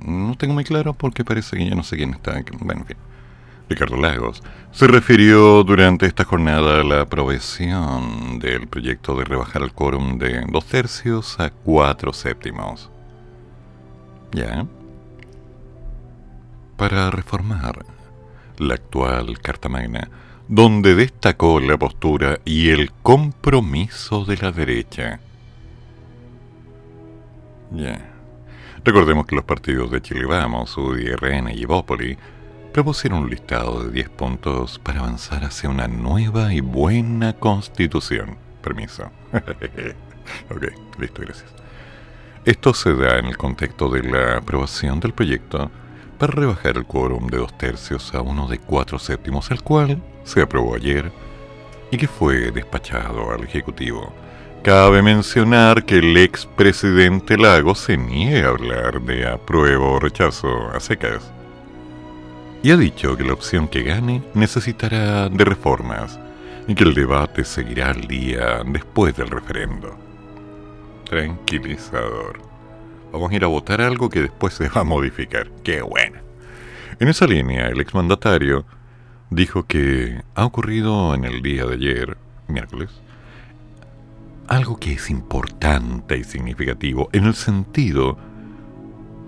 no tengo muy claro porque parece que ya no sé quién está, bueno, en fin, Ricardo Lagos, se refirió durante esta jornada a la aprobación del proyecto de rebajar el quórum de dos tercios a cuatro séptimos. ¿Ya? Para reformar la actual Carta Magna, donde destacó la postura y el compromiso de la derecha. Ya. Recordemos que los partidos de Chile Vamos, UDRN y Evópoli propusieron un listado de 10 puntos para avanzar hacia una nueva y buena constitución. Permiso. ok, listo, gracias. Esto se da en el contexto de la aprobación del proyecto para rebajar el quórum de dos tercios a uno de cuatro séptimos, el cual se aprobó ayer y que fue despachado al Ejecutivo. Cabe mencionar que el expresidente Lago se niega a hablar de apruebo o rechazo a secas y ha dicho que la opción que gane necesitará de reformas y que el debate seguirá al día después del referendo. Tranquilizador. Vamos a ir a votar algo que después se va a modificar. ¡Qué bueno! En esa línea, el exmandatario dijo que ha ocurrido en el día de ayer, miércoles, algo que es importante y significativo en el sentido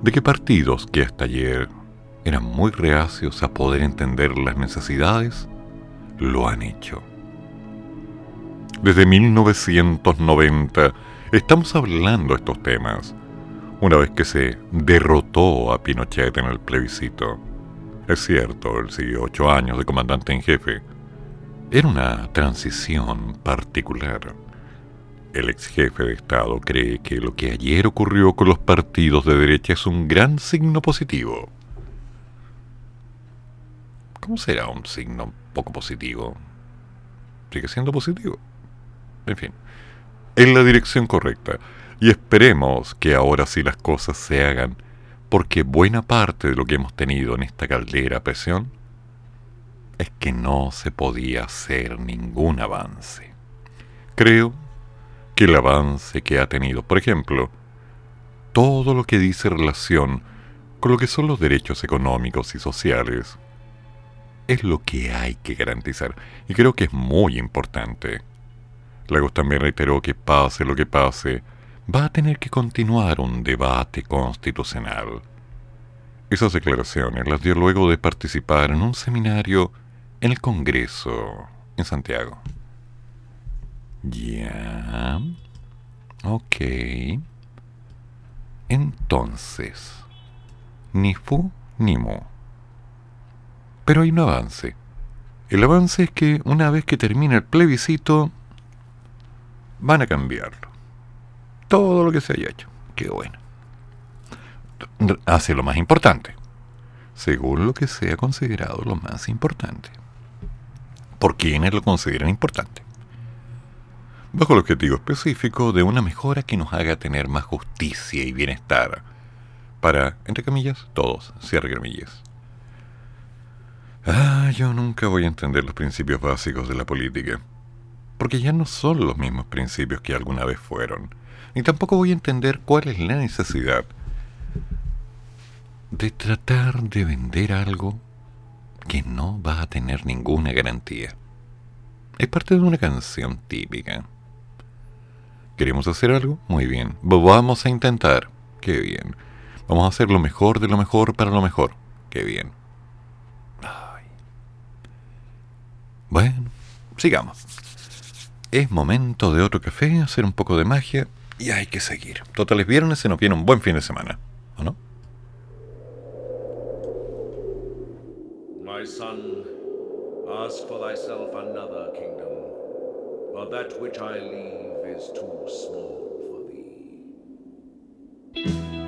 de que partidos que hasta ayer eran muy reacios a poder entender las necesidades, lo han hecho. Desde 1990 estamos hablando estos temas, una vez que se derrotó a Pinochet en el plebiscito. Es cierto, él siguió ocho años de comandante en jefe. Era una transición particular. El ex jefe de Estado cree que lo que ayer ocurrió con los partidos de derecha es un gran signo positivo. ¿Cómo será un signo poco positivo? Sigue siendo positivo. En fin, en la dirección correcta. Y esperemos que ahora sí las cosas se hagan, porque buena parte de lo que hemos tenido en esta caldera a presión es que no se podía hacer ningún avance. Creo que el avance que ha tenido, por ejemplo, todo lo que dice relación con lo que son los derechos económicos y sociales, es lo que hay que garantizar. Y creo que es muy importante. Lagos también reiteró que pase lo que pase, va a tener que continuar un debate constitucional. Esas declaraciones las dio luego de participar en un seminario en el Congreso en Santiago. Ya. Ok. Entonces, ni fu ni mu. Pero hay un avance. El avance es que una vez que termine el plebiscito, van a cambiarlo. Todo lo que se haya hecho. Qué bueno. Hace lo más importante. Según lo que sea considerado lo más importante. ¿Por quiénes lo consideran importante? Bajo el objetivo específico de una mejora que nos haga tener más justicia y bienestar. Para, entre comillas, todos, cierre comillas. Ah, yo nunca voy a entender los principios básicos de la política, porque ya no son los mismos principios que alguna vez fueron, ni tampoco voy a entender cuál es la necesidad de tratar de vender algo que no va a tener ninguna garantía. Es parte de una canción típica. ¿Queremos hacer algo? Muy bien. Vamos a intentar. Qué bien. Vamos a hacer lo mejor de lo mejor para lo mejor. Qué bien. Bueno, sigamos. Es momento de otro café, hacer un poco de magia y hay que seguir. Total es viernes, se nos viene un buen fin de semana, ¿o no? My son, ask for thyself another kingdom, for that which I leave is too small for thee.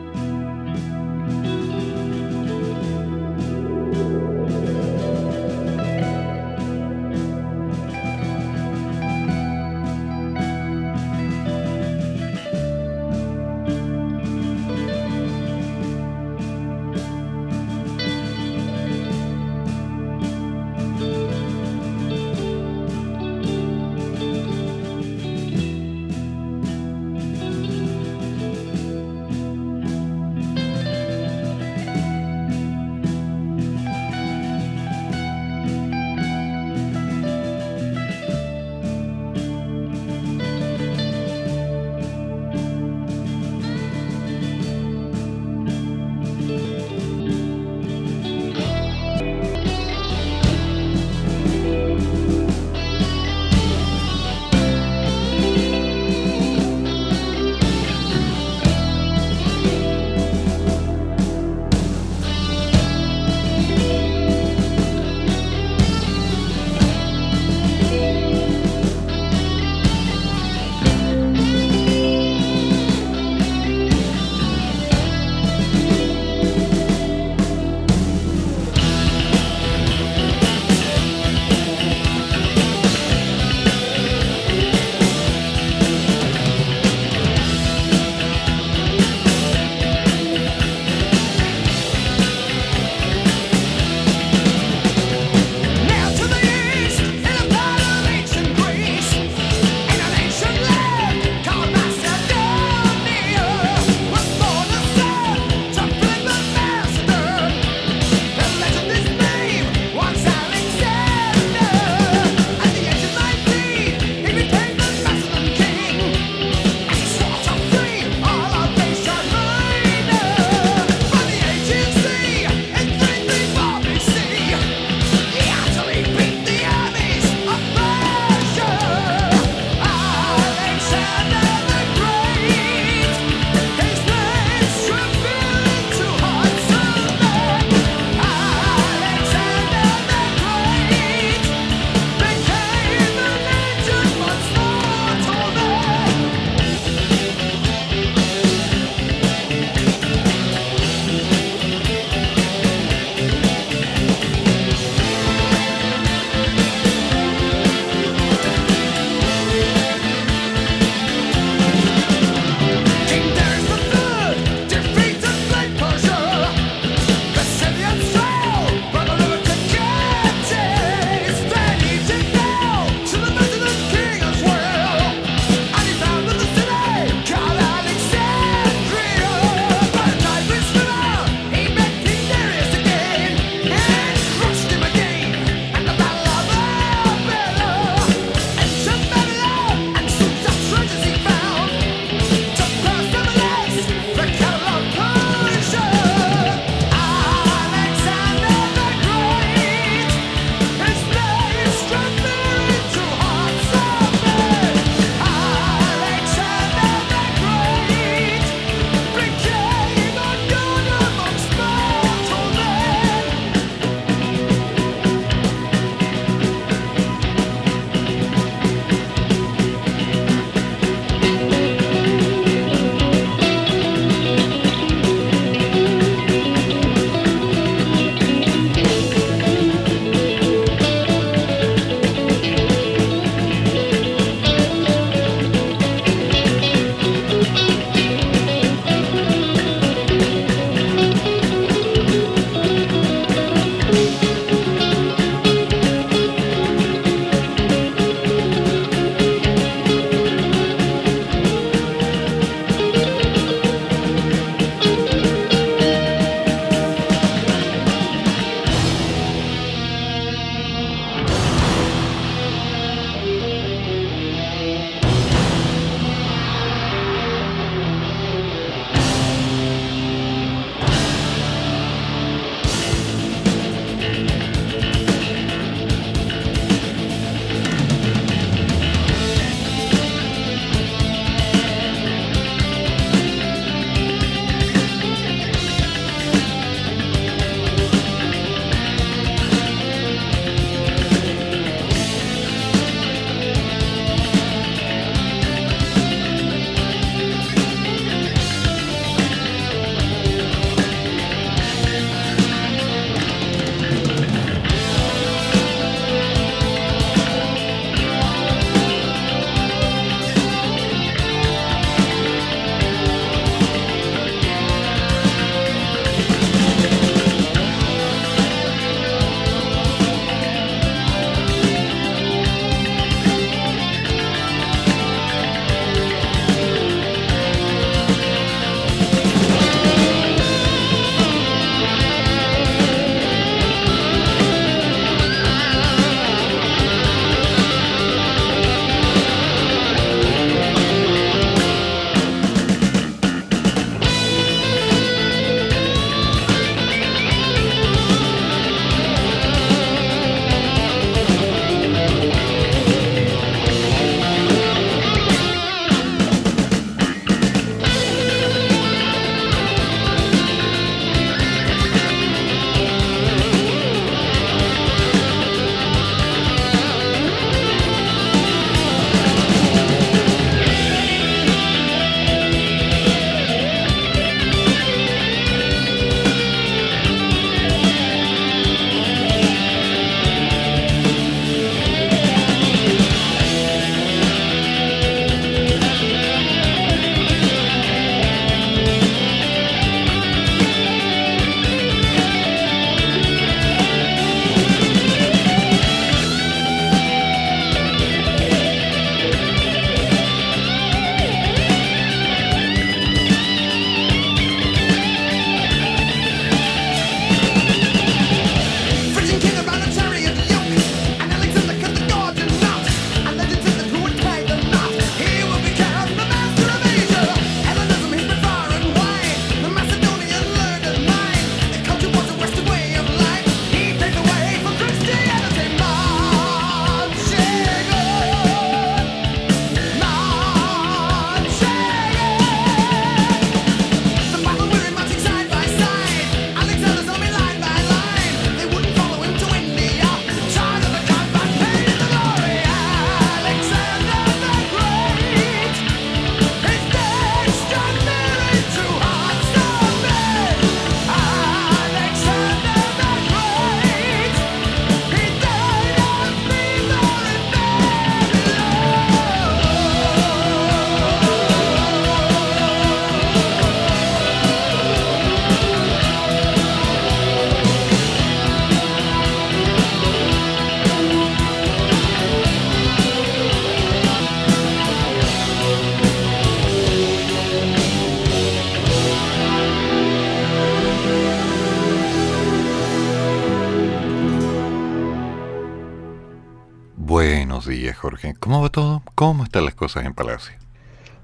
Jorge. ¿Cómo va todo? ¿Cómo están las cosas en Palacio?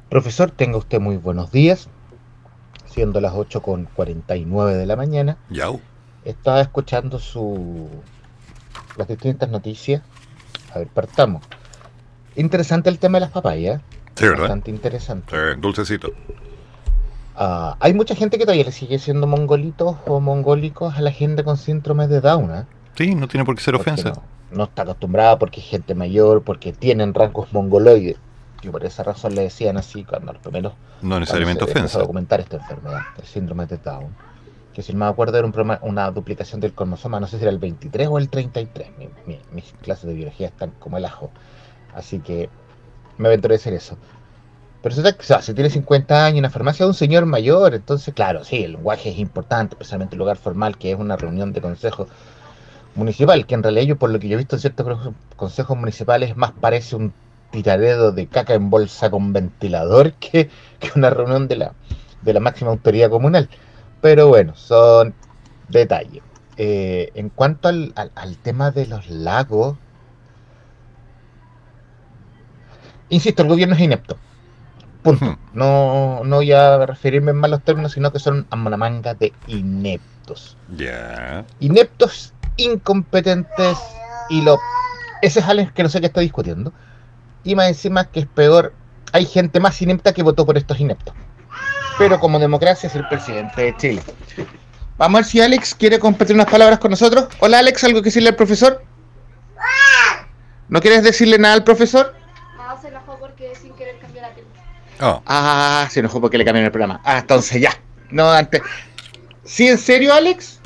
Profesor, tenga usted muy buenos días. Siendo las 8.49 de la mañana. Yau. Estaba escuchando su las distintas noticias. A ver, partamos. Interesante el tema de las papayas. Sí, ¿verdad? Bastante interesante. Sí, dulcecito. Ah, hay mucha gente que todavía le sigue siendo mongolitos o mongólicos a la gente con síndrome de Down. ¿eh? Sí, no tiene por qué ser Porque ofensa. No, no está acostumbrada porque es gente mayor, porque tienen rasgos mongoloides. Y por esa razón le decían así cuando los primeros No necesariamente se ofensa. documentar esta enfermedad, el síndrome de Down. Que si no me acuerdo era un problema- una duplicación del cromosoma, no sé si era el 23 o el 33. Mi- mi- mis clases de biología están como el ajo. Así que me aventuré a decir eso. Pero resulta que, o sea, si tiene 50 años en la farmacia de un señor mayor, entonces, claro, sí, el lenguaje es importante, especialmente el lugar formal, que es una reunión de consejo municipal, que en realidad yo, por lo que yo he visto en ciertos consejos municipales, más parece un tiradedo de caca en bolsa con ventilador que, que una reunión de la, de la máxima autoridad comunal. Pero bueno, son detalles. Eh, en cuanto al, al- al tema de los lagos, insisto, el gobierno es inepto. Punto. No, no voy a referirme en malos términos, sino que son una manga de ineptos Ya. ineptos, incompetentes y lo... Ese es alguien que no sé qué está discutiendo. Y más encima que es peor, hay gente más inepta que votó por estos ineptos. Pero como democracia es el presidente de Chile. Vamos a ver si Alex quiere compartir unas palabras con nosotros. Hola Alex, ¿algo que decirle al profesor? ¿No quieres decirle nada al profesor? No, se enojó porque sin querer cambió la tele. Oh, Ah, se enojó porque le cambiaron el programa. Ah, entonces ya. No, antes. ¿Sí, en serio, Alex?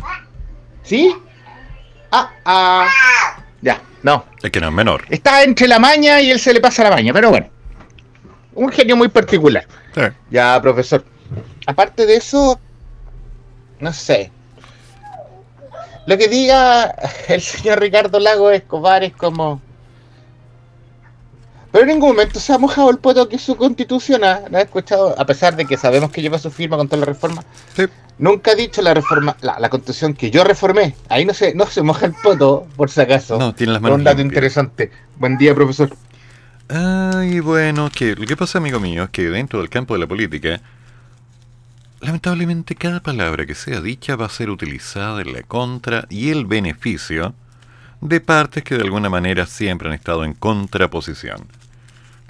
¿Sí? Ah, ah. Ya, no. es que no es menor. Está entre la maña y él se le pasa la maña, pero bueno. Un genio muy particular. Sí. Ya, profesor. Aparte de eso, no sé. Lo que diga el señor Ricardo Lago Escobar es como. Pero en ningún momento se ha mojado el poto que su constitución. ¿ah? ¿No ha escuchado? A pesar de que sabemos que lleva su firma con toda la reforma. Sí. Nunca ha dicho la reforma, la, la constitución que yo reformé. Ahí no se, no se moja el poto, por si acaso. No, tiene las manos un dato limpias. interesante. Buen día, profesor. Ay, bueno, que lo que pasa, amigo mío, es que dentro del campo de la política, lamentablemente cada palabra que sea dicha va a ser utilizada en la contra y el beneficio de partes que de alguna manera siempre han estado en contraposición.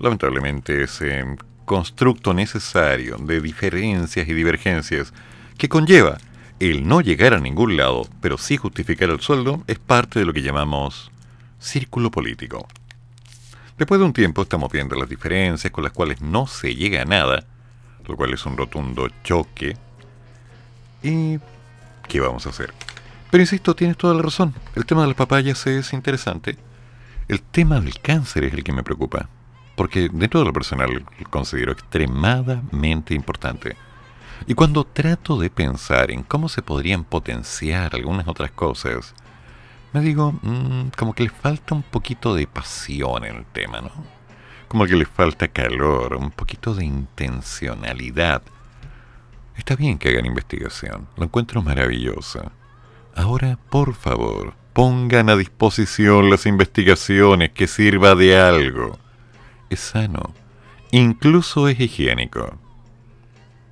Lamentablemente ese constructo necesario de diferencias y divergencias que conlleva el no llegar a ningún lado, pero sí justificar el sueldo, es parte de lo que llamamos círculo político. Después de un tiempo estamos viendo las diferencias con las cuales no se llega a nada, lo cual es un rotundo choque. ¿Y qué vamos a hacer? Pero insisto, tienes toda la razón. El tema de las papayas es interesante. El tema del cáncer es el que me preocupa. Porque dentro de lo personal considero extremadamente importante. Y cuando trato de pensar en cómo se podrían potenciar algunas otras cosas, me digo, mm, como que le falta un poquito de pasión en el tema, ¿no? Como que le falta calor, un poquito de intencionalidad. Está bien que hagan investigación, lo encuentro maravilloso. Ahora, por favor, pongan a disposición las investigaciones que sirva de algo. Es sano, incluso es higiénico.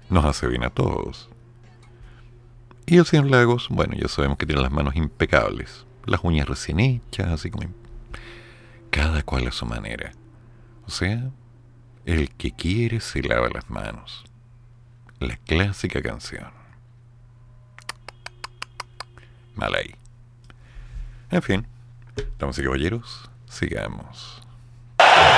Nos hace bien a todos. Y el señor Lagos, bueno, ya sabemos que tiene las manos impecables, las uñas recién hechas, así como... Cada cual a su manera. O sea, el que quiere se lava las manos. La clásica canción. Mal ahí. En fin, damas y caballeros, sigamos.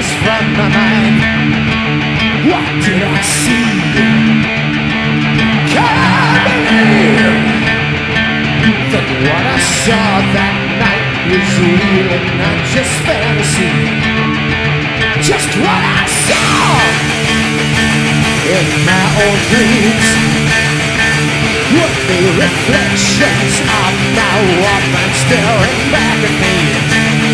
memories from my mind. What did I see? Can't believe that What I saw that night is real and not just fantasy. Just what I saw in my own dreams. What the reflections of my woman staring back at me.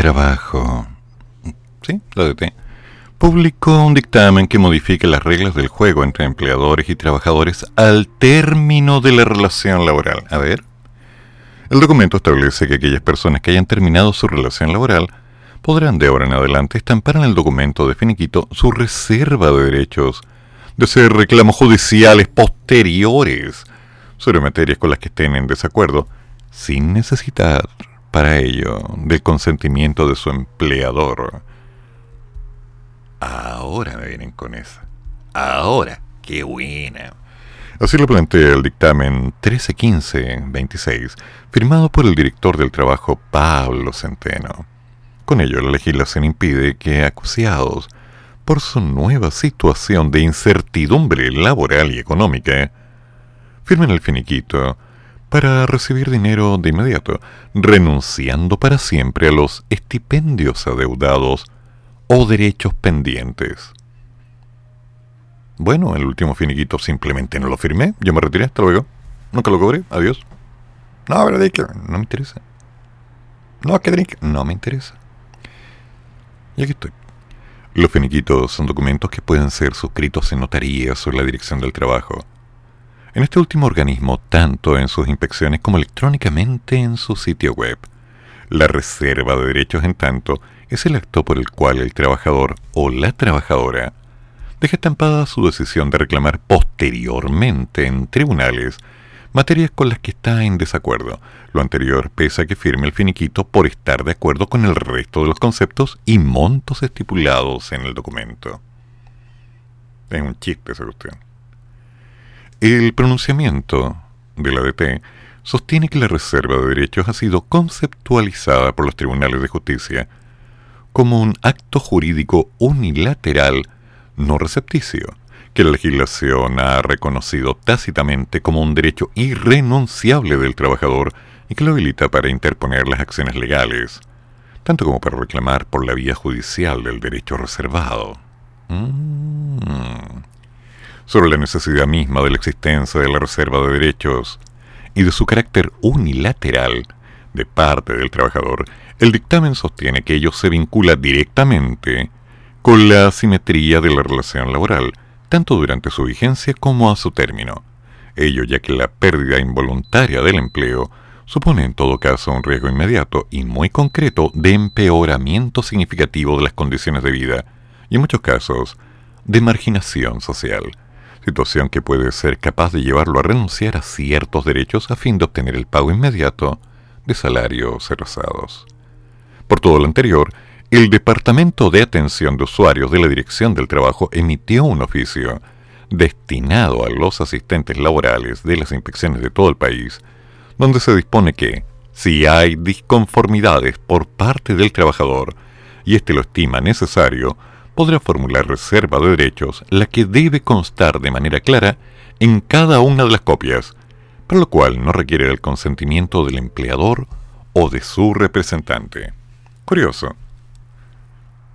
Trabajo, ¿sí? La DT, publicó un dictamen que modifica las reglas del juego entre empleadores y trabajadores al término de la relación laboral. A ver. El documento establece que aquellas personas que hayan terminado su relación laboral podrán de ahora en adelante estampar en el documento de finiquito su reserva de derechos de hacer reclamos judiciales posteriores sobre materias con las que estén en desacuerdo sin necesitar para ello del consentimiento de su empleador. Ahora me vienen con esa. Ahora, qué buena. Así lo plantea el dictamen 1315-26, firmado por el director del trabajo Pablo Centeno. Con ello, la legislación impide que acuciados por su nueva situación de incertidumbre laboral y económica firmen el finiquito para recibir dinero de inmediato, renunciando para siempre a los estipendios adeudados o derechos pendientes. Bueno, el último finiquito simplemente no lo firmé, yo me retiré, hasta luego. Nunca lo cobré, adiós. No, pero que no me interesa. No, que no me interesa. Y aquí estoy. Los finiquitos son documentos que pueden ser suscritos en notarías o la dirección del trabajo. En este último organismo, tanto en sus inspecciones como electrónicamente en su sitio web. La reserva de derechos, en tanto, es el acto por el cual el trabajador o la trabajadora deja estampada su decisión de reclamar posteriormente en tribunales materias con las que está en desacuerdo. Lo anterior pese a que firme el finiquito por estar de acuerdo con el resto de los conceptos y montos estipulados en el documento. Es un chiste esa cuestión. El pronunciamiento de la DT sostiene que la reserva de derechos ha sido conceptualizada por los tribunales de justicia como un acto jurídico unilateral no recepticio, que la legislación ha reconocido tácitamente como un derecho irrenunciable del trabajador y que lo habilita para interponer las acciones legales, tanto como para reclamar por la vía judicial del derecho reservado. Mm. Sobre la necesidad misma de la existencia de la reserva de derechos y de su carácter unilateral de parte del trabajador, el dictamen sostiene que ello se vincula directamente con la asimetría de la relación laboral, tanto durante su vigencia como a su término. Ello ya que la pérdida involuntaria del empleo supone en todo caso un riesgo inmediato y muy concreto de empeoramiento significativo de las condiciones de vida y en muchos casos de marginación social, situación que puede ser capaz de llevarlo a renunciar a ciertos derechos a fin de obtener el pago inmediato de salarios rosados. Por todo lo anterior, el Departamento de Atención de Usuarios de la Dirección del Trabajo emitió un oficio destinado a los asistentes laborales de las inspecciones de todo el país, donde se dispone que, si hay disconformidades por parte del trabajador y éste lo estima necesario, podrá formular reserva de derechos, la que debe constar de manera clara en cada una de las copias, para lo cual no requiere el consentimiento del empleador o de su representante. Curioso.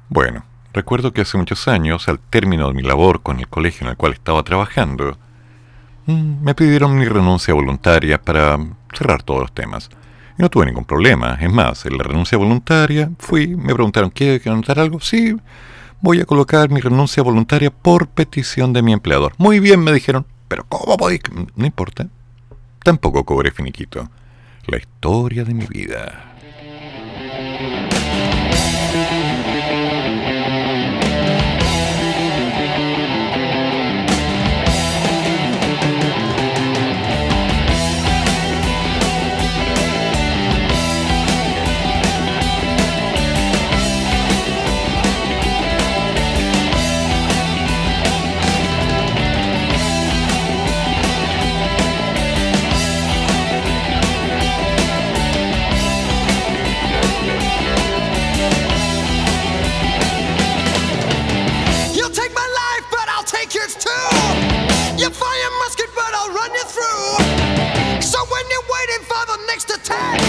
Bueno, recuerdo que hace muchos años, al término de mi labor con el colegio en el cual estaba trabajando, mm, me pidieron mi renuncia voluntaria para cerrar todos los temas. Y no tuve ningún problema. Es más, en la renuncia voluntaria fui, me preguntaron, ¿quiere anotar algo? Sí, voy a colocar mi renuncia voluntaria por petición de mi empleador. Muy bien, me dijeron, pero ¿cómo podéis? No importa. Tampoco cobré finiquito. La historia de mi vida. attack!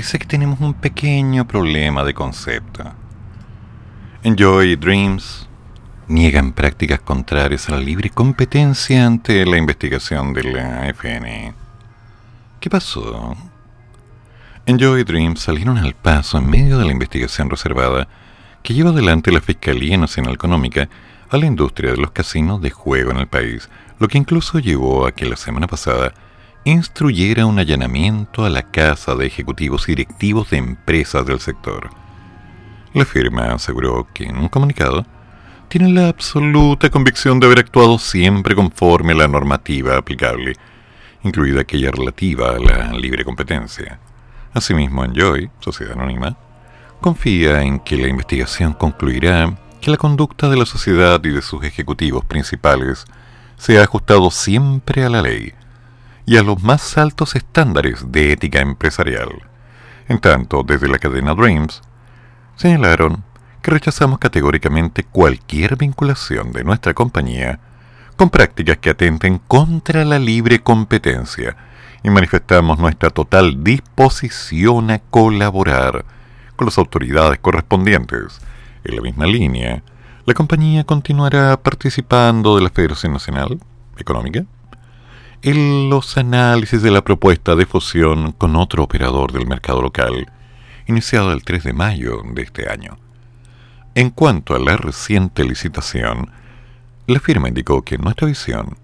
Parece que tenemos un pequeño problema de concepto. Enjoy Dreams niegan prácticas contrarias a la libre competencia ante la investigación de la FN. ¿Qué pasó? Enjoy Dreams salieron al paso en medio de la investigación reservada que lleva adelante la Fiscalía Nacional Económica a la industria de los casinos de juego en el país, lo que incluso llevó a que la semana pasada instruyera un allanamiento a la casa de ejecutivos y directivos de empresas del sector. La firma aseguró que en un comunicado tiene la absoluta convicción de haber actuado siempre conforme a la normativa aplicable, incluida aquella relativa a la libre competencia. Asimismo, Enjoy, Sociedad Anónima, confía en que la investigación concluirá que la conducta de la sociedad y de sus ejecutivos principales se ha ajustado siempre a la ley y a los más altos estándares de ética empresarial. En tanto, desde la cadena Dreams, señalaron que rechazamos categóricamente cualquier vinculación de nuestra compañía con prácticas que atenten contra la libre competencia y manifestamos nuestra total disposición a colaborar con las autoridades correspondientes. En la misma línea, la compañía continuará participando de la Federación Nacional Económica en los análisis de la propuesta de fusión con otro operador del mercado local, iniciado el 3 de mayo de este año. En cuanto a la reciente licitación, la firma indicó que nuestra visión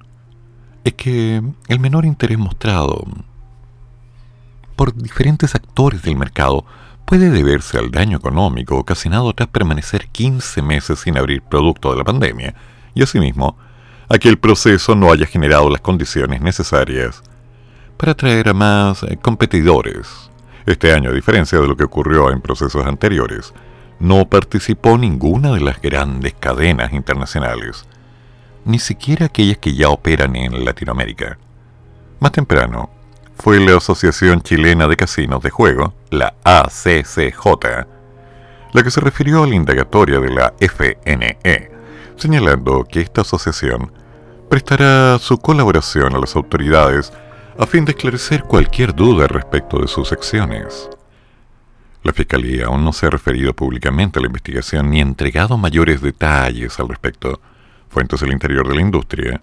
es que el menor interés mostrado por diferentes actores del mercado puede deberse al daño económico ocasionado tras permanecer 15 meses sin abrir producto de la pandemia y asimismo a que el proceso no haya generado las condiciones necesarias para atraer a más eh, competidores. Este año, a diferencia de lo que ocurrió en procesos anteriores, no participó ninguna de las grandes cadenas internacionales ni siquiera aquellas que ya operan en Latinoamérica. Más temprano, fue la Asociación Chilena de Casinos de Juego, la ACCJ, la que se refirió a la indagatoria de la FNE, señalando que esta asociación prestará su colaboración a las autoridades a fin de esclarecer cualquier duda respecto de sus acciones. La Fiscalía aún no se ha referido públicamente a la investigación ni entregado mayores detalles al respecto, fuentes del interior de la industria,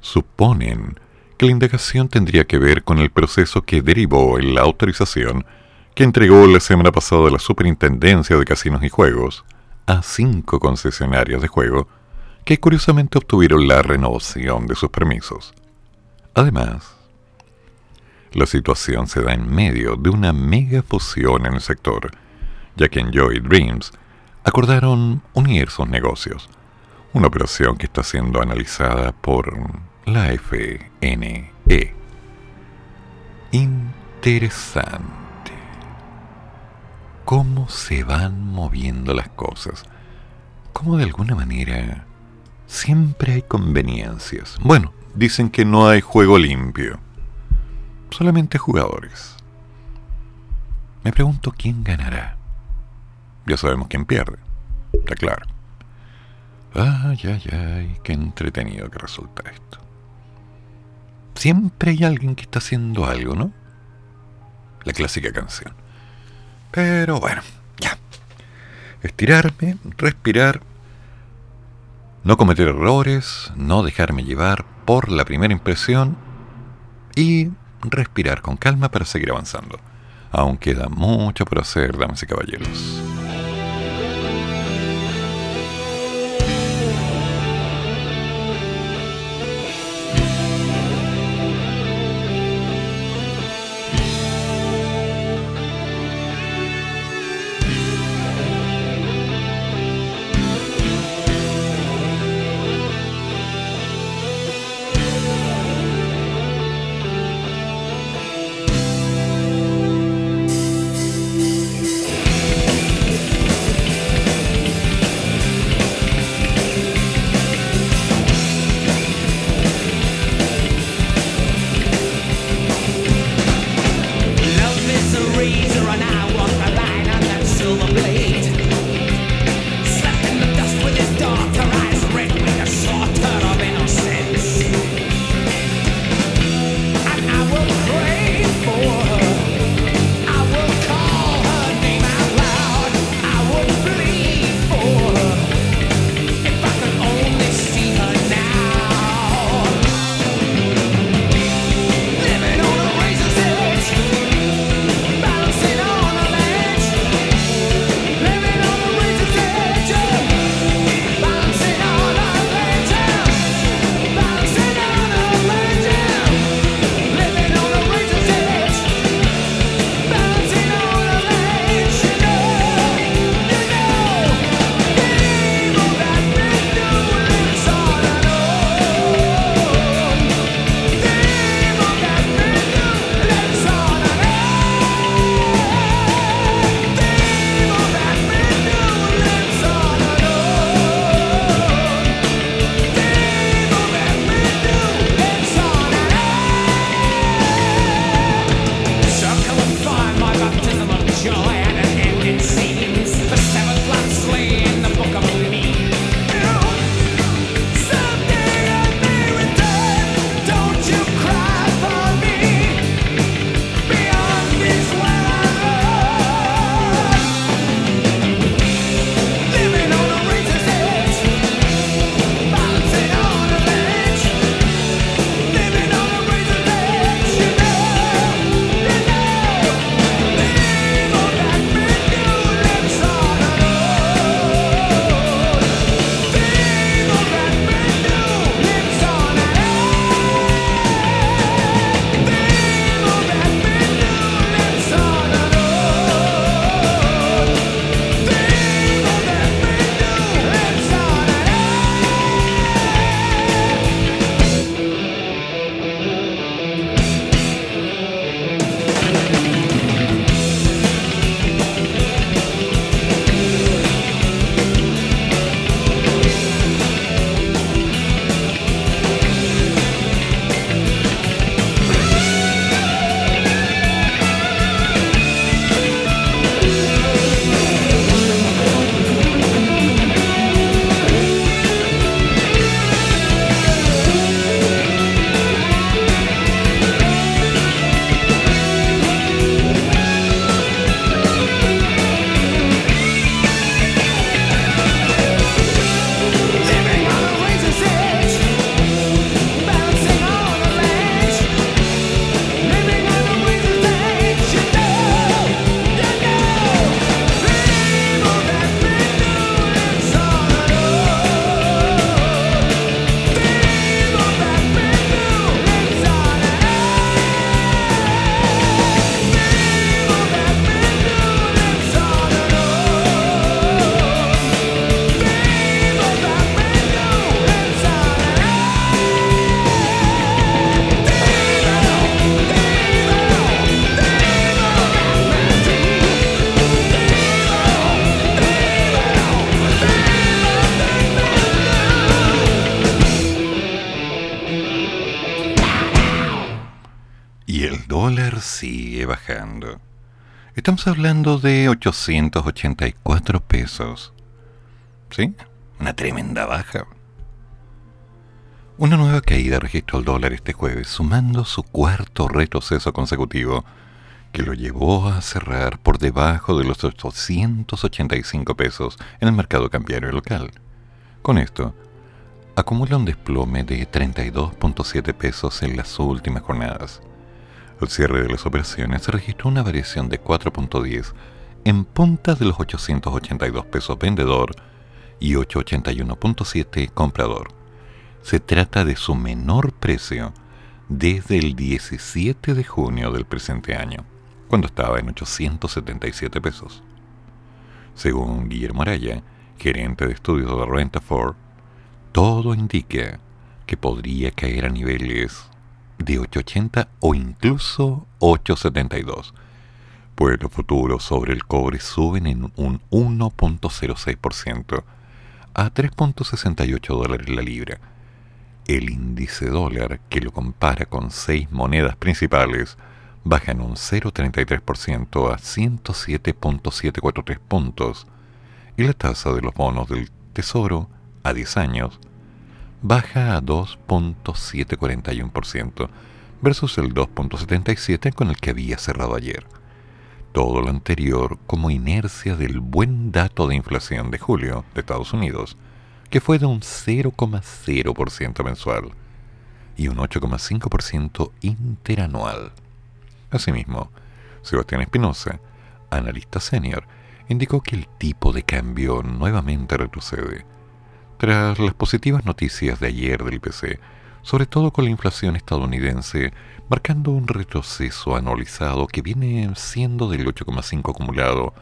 suponen que la indagación tendría que ver con el proceso que derivó en la autorización que entregó la semana pasada la Superintendencia de Casinos y Juegos a cinco concesionarias de juego que curiosamente obtuvieron la renovación de sus permisos. Además, la situación se da en medio de una mega fusión en el sector, ya que Enjoy Dreams acordaron unir sus negocios una operación que está siendo analizada por la FNE. Interesante. Cómo se van moviendo las cosas. Cómo de alguna manera siempre hay conveniencias. Bueno, dicen que no hay juego limpio. Solamente jugadores. Me pregunto quién ganará. Ya sabemos quién pierde. Está claro. Ay, ay, ay, qué entretenido que resulta esto. Siempre hay alguien que está haciendo algo, ¿no? La clásica canción. Pero bueno, ya. Estirarme, respirar, no cometer errores, no dejarme llevar por la primera impresión y respirar con calma para seguir avanzando. Aún queda mucho por hacer, damas y caballeros. Dólar sigue bajando. Estamos hablando de 884 pesos. ¿Sí? Una tremenda baja. Una nueva caída registró el dólar este jueves, sumando su cuarto retroceso consecutivo, que lo llevó a cerrar por debajo de los 885 pesos en el mercado cambiario local. Con esto, acumula un desplome de 32.7 pesos en las últimas jornadas. Al cierre de las operaciones se registró una variación de 4.10 en punta de los 882 pesos vendedor y 881.7 comprador se trata de su menor precio desde el 17 de junio del presente año, cuando estaba en 877 pesos. Según Guillermo Araya, gerente de estudios de Renta Ford, todo indica que podría caer a niveles de 880 o incluso 872, pues los futuros sobre el cobre suben en un 1.06% a 3.68 dólares la libra. El índice dólar, que lo compara con seis monedas principales, baja en un 0,33% a 107.743 puntos y la tasa de los bonos del Tesoro a 10 años baja a 2.741% versus el 2.77 con el que había cerrado ayer. Todo lo anterior como inercia del buen dato de inflación de julio de Estados Unidos, que fue de un 0,0% mensual y un 8,5% interanual. Asimismo, Sebastián Espinosa, analista senior, indicó que el tipo de cambio nuevamente retrocede. Tras las positivas noticias de ayer del IPC, sobre todo con la inflación estadounidense, marcando un retroceso anualizado que viene siendo del 8,5 acumulado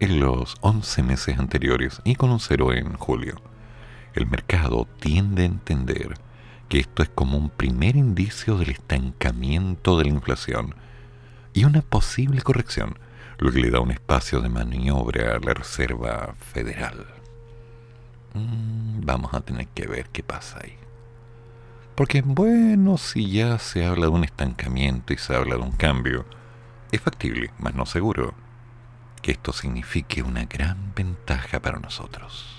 en los 11 meses anteriores y con un cero en julio. El mercado tiende a entender que esto es como un primer indicio del estancamiento de la inflación y una posible corrección, lo que le da un espacio de maniobra a la Reserva Federal. Mm, vamos a tener que ver qué pasa ahí. Porque bueno, si ya se habla de un estancamiento y se habla de un cambio, es factible, mas no seguro que esto signifique una gran ventaja para nosotros.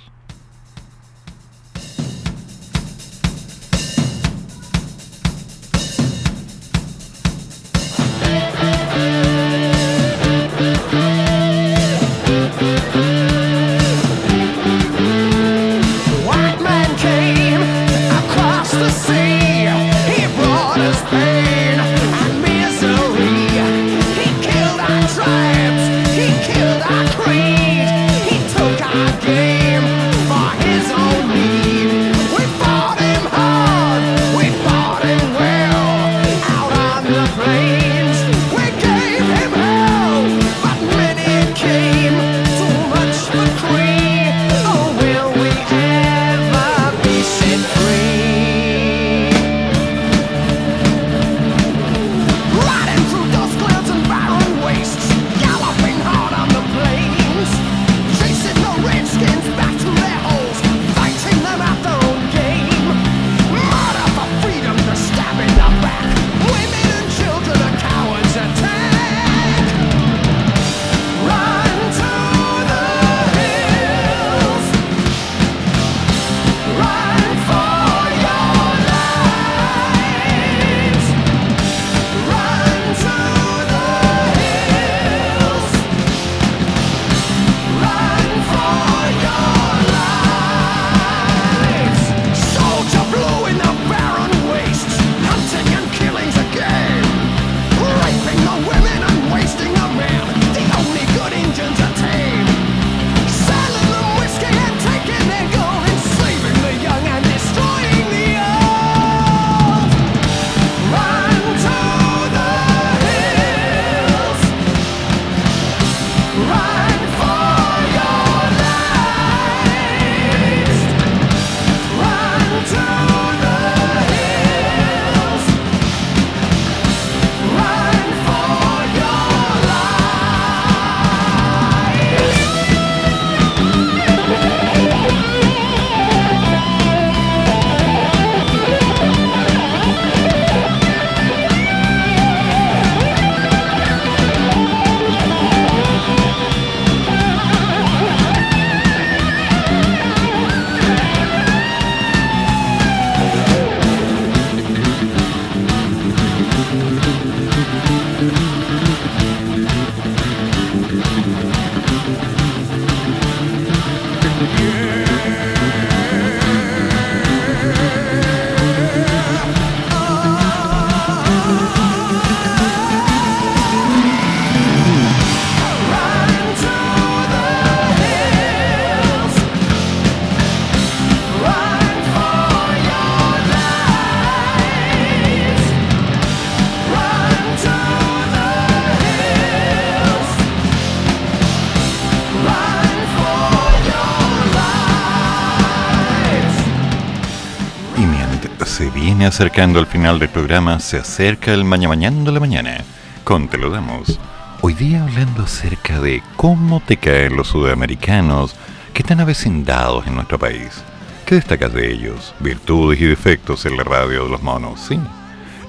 Acercando al final del programa, se acerca el mañana mañana de la mañana. Con Te lo damos. Hoy día hablando acerca de cómo te caen los sudamericanos que están avecindados en nuestro país. ¿Qué destacas de ellos? Virtudes y defectos en la radio de los monos, sí.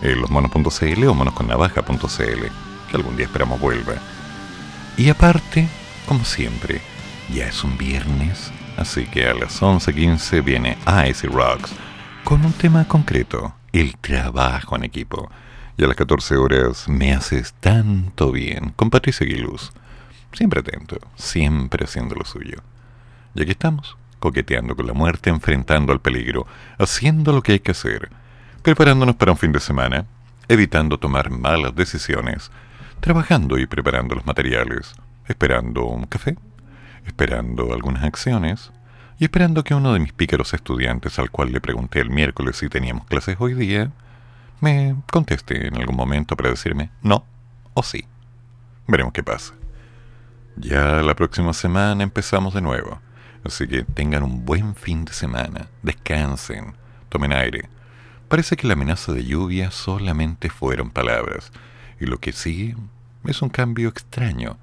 En losmonos.cl o monosconnavaja.cl, que algún día esperamos vuelva. Y aparte, como siempre, ya es un viernes, así que a las 11.15 viene Icy Rocks con un tema concreto, el trabajo en equipo. Y a las 14 horas me haces tanto bien con Patricia Aguiluz. Siempre atento, siempre haciendo lo suyo. Y aquí estamos, coqueteando con la muerte, enfrentando al peligro, haciendo lo que hay que hacer, preparándonos para un fin de semana, evitando tomar malas decisiones, trabajando y preparando los materiales, esperando un café, esperando algunas acciones, y esperando que uno de mis pícaros estudiantes, al cual le pregunté el miércoles si teníamos clases hoy día, me conteste en algún momento para decirme no o sí. Veremos qué pasa. Ya la próxima semana empezamos de nuevo, así que tengan un buen fin de semana, descansen, tomen aire. Parece que la amenaza de lluvia solamente fueron palabras, y lo que sigue es un cambio extraño,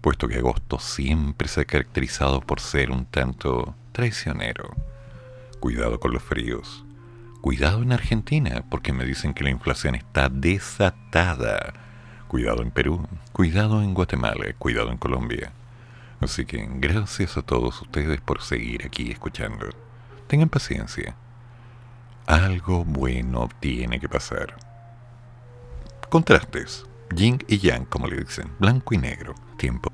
puesto que agosto siempre se ha caracterizado por ser un tanto traicionero. Cuidado con los fríos. Cuidado en Argentina, porque me dicen que la inflación está desatada. Cuidado en Perú, cuidado en Guatemala, cuidado en Colombia. Así que gracias a todos ustedes por seguir aquí escuchando. Tengan paciencia. Algo bueno tiene que pasar. Contrastes. Yin y Yang, como le dicen. Blanco y negro. Tiempo.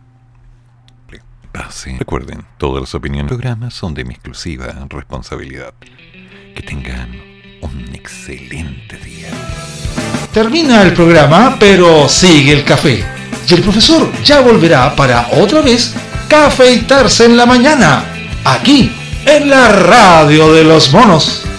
Pase. Recuerden, todas las opiniones del programa son de mi exclusiva responsabilidad. Que tengan un excelente día. Termina el programa, pero sigue el café. Y el profesor ya volverá para otra vez cafeitarse en la mañana, aquí, en la radio de los monos.